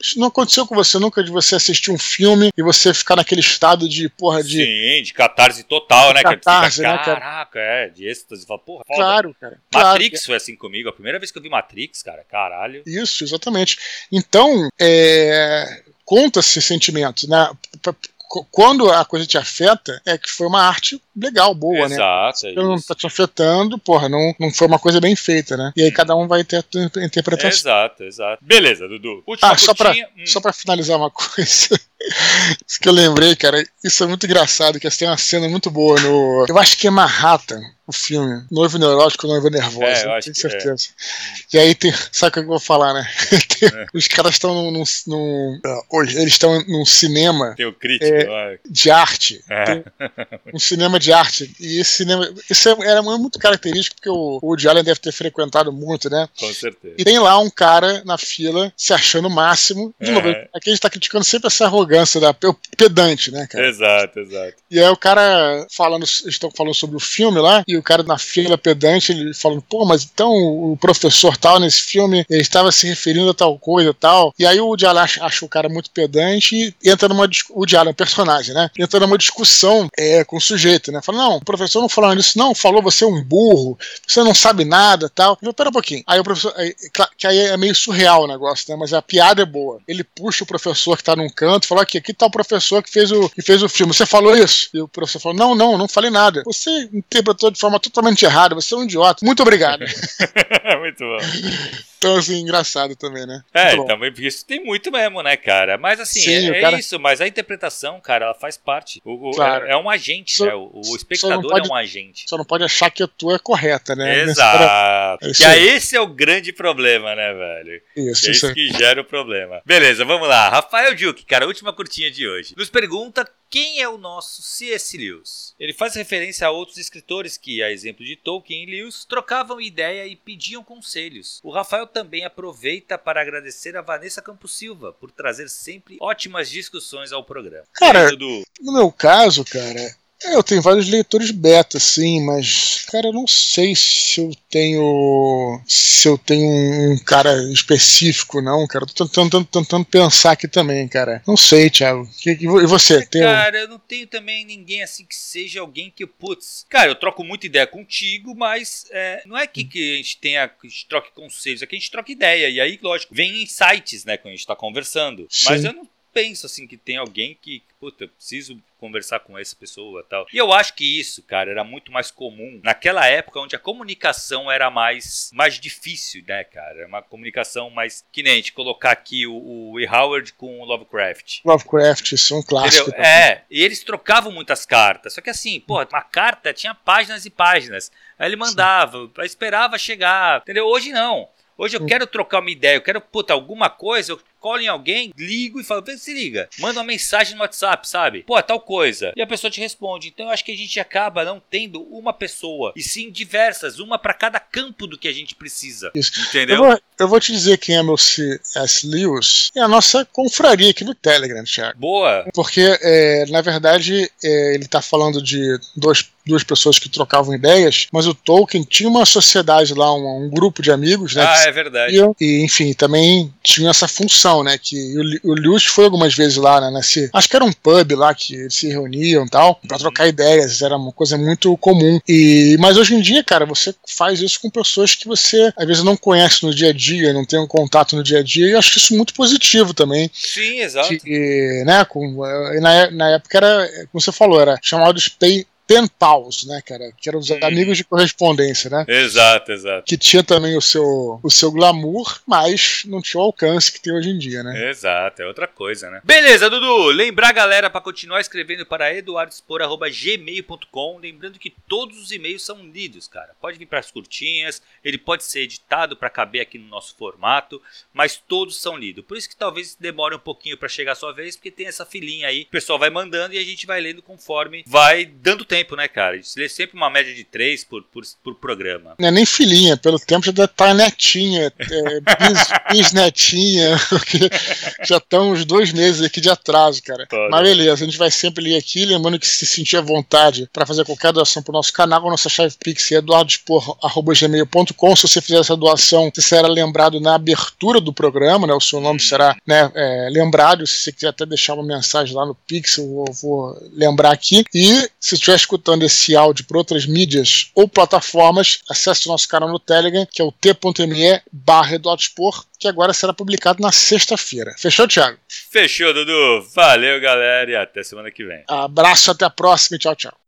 isso não aconteceu com você nunca de você assistir um filme e você ficar naquele estado de, porra, de, Sim, de catarse total, né? que tu catarse, fica, né, cara? caraca, é, de êxtase. Fala, porra, foda. claro, cara, claro, Matrix foi assim comigo. A primeira vez que eu vi Matrix, cara, caralho. Isso, exatamente. Então, é, conta esse sentimento, né? Quando a coisa te afeta, é que foi uma arte legal, boa, né? Exato, é não tá te afetando, porra, não, não foi uma coisa bem feita, né? E aí cada um vai ter a tua interpretação. Exato, exato. Beleza, Dudu. Última Ah, só pra. Hum. só pra finalizar uma *laughs* coisa. Isso que eu lembrei, cara, isso é muito engraçado, que tem uma cena muito boa no. Eu acho que é Manhattan, o filme. Noivo neurótico, noiva nervosa. É, eu acho tenho é. certeza. E aí tem. Sabe o que eu vou falar, né? *laughs* Tem- É. Os caras estão num. num, ah, hoje, eles estão num cinema Tem o crítico, É. de arte. É. Um cinema de arte. E esse cinema. Isso é- era muito característico, porque o, o Woody Allen deve ter frequentado muito, né? Com certeza. E tem lá um cara na fila se achando o máximo. De É. novo, aqui a gente tá criticando sempre essa arrogância da o pedante, né, cara? Exato, exato. E aí o cara falando, eles estão falando sobre o filme lá, e o cara na fila pedante, ele falando, pô, mas então o professor tal nesse filme, ele estava se referindo a tal coisa tal. E aí o Diala acha, acha o cara muito pedante e entra numa. O Diala é um personagem, né? Entra numa discussão é, com o sujeito, né? Fala, não, o professor não falou isso, não, falou você é um burro, você não sabe nada tal. Eu, pera um pouquinho. Aí o professor. Aí, que aí é meio surreal o negócio, né? Mas a piada é boa. Ele puxa o professor que tá num canto fala: aqui, aqui tá o professor que fez o, que fez o filme. Você falou isso? E o professor falou: não, não, não falei nada. Você interpretou de forma totalmente errada, você é um idiota. Muito obrigado. *laughs* muito bom. Então, assim, engraçado também, né? É, também, porque isso tem muito mesmo, né, cara? Mas assim, Sim, é, cara... é, isso, mas a interpretação, cara, ela faz parte. O, claro. é, é, um agente, só, né? O, o espectador pode, é um agente. Só não pode achar que a tua é correta, né? Exato. *laughs* É e aí esse é o grande problema, né, velho? Isso, é isso, isso que gera o problema. Beleza, vamos lá. Rafael Duke, cara, última curtinha de hoje. Nos pergunta quem é o nosso C.S. Lewis? Ele faz referência a outros escritores que, a exemplo de Tolkien e Lewis, trocavam ideia e pediam conselhos. O Rafael também aproveita para agradecer a Vanessa Campos Silva por trazer sempre ótimas discussões ao programa. Cara, no meu caso, cara, é, eu tenho vários leitores beta, sim, mas, cara, eu não sei se eu tenho. Se eu tenho um cara específico, não, cara. Tô tentando, tentando pensar aqui também, cara. Não sei, Thiago. E você? Tem cara, eu não tenho também ninguém assim que seja alguém que, putz. Cara, eu troco muita ideia contigo, mas é, não é que, que a gente tenha. Que a gente troque conselhos, é que a gente troca ideia. E aí, lógico, vem insights, né, quando a gente tá conversando. Sim. Mas eu não penso assim que tem alguém que, puta, eu preciso conversar com essa pessoa tal. E eu acho que isso, cara, era muito mais comum naquela época onde a comunicação era mais, mais difícil, né, cara? Era uma comunicação mais. Que nem a gente colocar aqui o, o E. Howard com o Lovecraft. Lovecraft, isso é um clássico. É, e eles trocavam muitas cartas. Só que assim, pô, uma carta tinha páginas e páginas. Aí ele mandava, Sim. esperava chegar, entendeu? Hoje não. Hoje eu quero trocar uma ideia, eu quero, puta, alguma coisa, eu colo em alguém, ligo e falo, se liga, manda uma mensagem no WhatsApp, sabe? Pô, tal coisa. E a pessoa te responde. Então eu acho que a gente acaba não tendo uma pessoa, e sim diversas, uma para cada campo do que a gente precisa. Isso. Entendeu? Eu vou, eu vou, te dizer quem é meu C.S. Lewis. É a nossa confraria aqui no Telegram, Thiago. Boa. Porque, é, na verdade, é, ele tá falando de dois duas pessoas que trocavam ideias, mas o Tolkien tinha uma sociedade lá, um, um grupo de amigos, né? Ah, é verdade. E, enfim, também tinha essa função, né? Que o, o Lewis foi algumas vezes lá, né? Nesse, acho que era um pub lá que eles se reuniam e tal, para trocar ideias, era uma coisa muito comum. E, mas hoje em dia, cara, você faz isso com pessoas que você às vezes não conhece no dia a dia, não tem um contato no dia a dia, e eu acho isso muito positivo também. Sim, exato. Que, né, com, na, na época era, como você falou, era chamado de pay, pen pals, né, cara? Que eram os hum. amigos de correspondência, né? Exato, exato. Que tinha também o seu, o seu glamour, mas não tinha o alcance que tem hoje em dia, né? Exato, é outra coisa, né? Beleza, Dudu. Lembrar galera para continuar escrevendo para eduardospor.gmail.com. Lembrando que todos os e-mails são lidos, cara. Pode vir para as curtinhas, ele pode ser editado para caber aqui no nosso formato, mas todos são lidos. Por isso que talvez demore um pouquinho para chegar a sua vez, porque tem essa filinha aí, o pessoal vai mandando e a gente vai lendo conforme vai dando tempo tempo, né, cara? A gente lê sempre uma média de três por, por, por programa. Não é nem filhinha, pelo tempo já deve estar netinha, é, bis, *laughs* bisnetinha, porque já estão uns dois meses aqui de atraso, cara. Pode. Mas beleza, a gente vai sempre ler aqui, lembrando que se sentir à vontade para fazer qualquer doação pro nosso canal, a nossa chave Pix é eduardospor.gmail.com. Se você fizer essa doação, você será lembrado na abertura do programa, né? O seu nome hum. será né, é, lembrado. Se você quiser até deixar uma mensagem lá no Pix, eu vou, vou lembrar aqui. E se estiver escutando esse áudio por outras mídias ou plataformas, acesse o nosso canal no Telegram, que é o t.me barra que agora será publicado na sexta-feira. Fechou, Thiago? Fechou, Dudu. Valeu, galera, e até semana que vem. Abraço, até a próxima e tchau, tchau.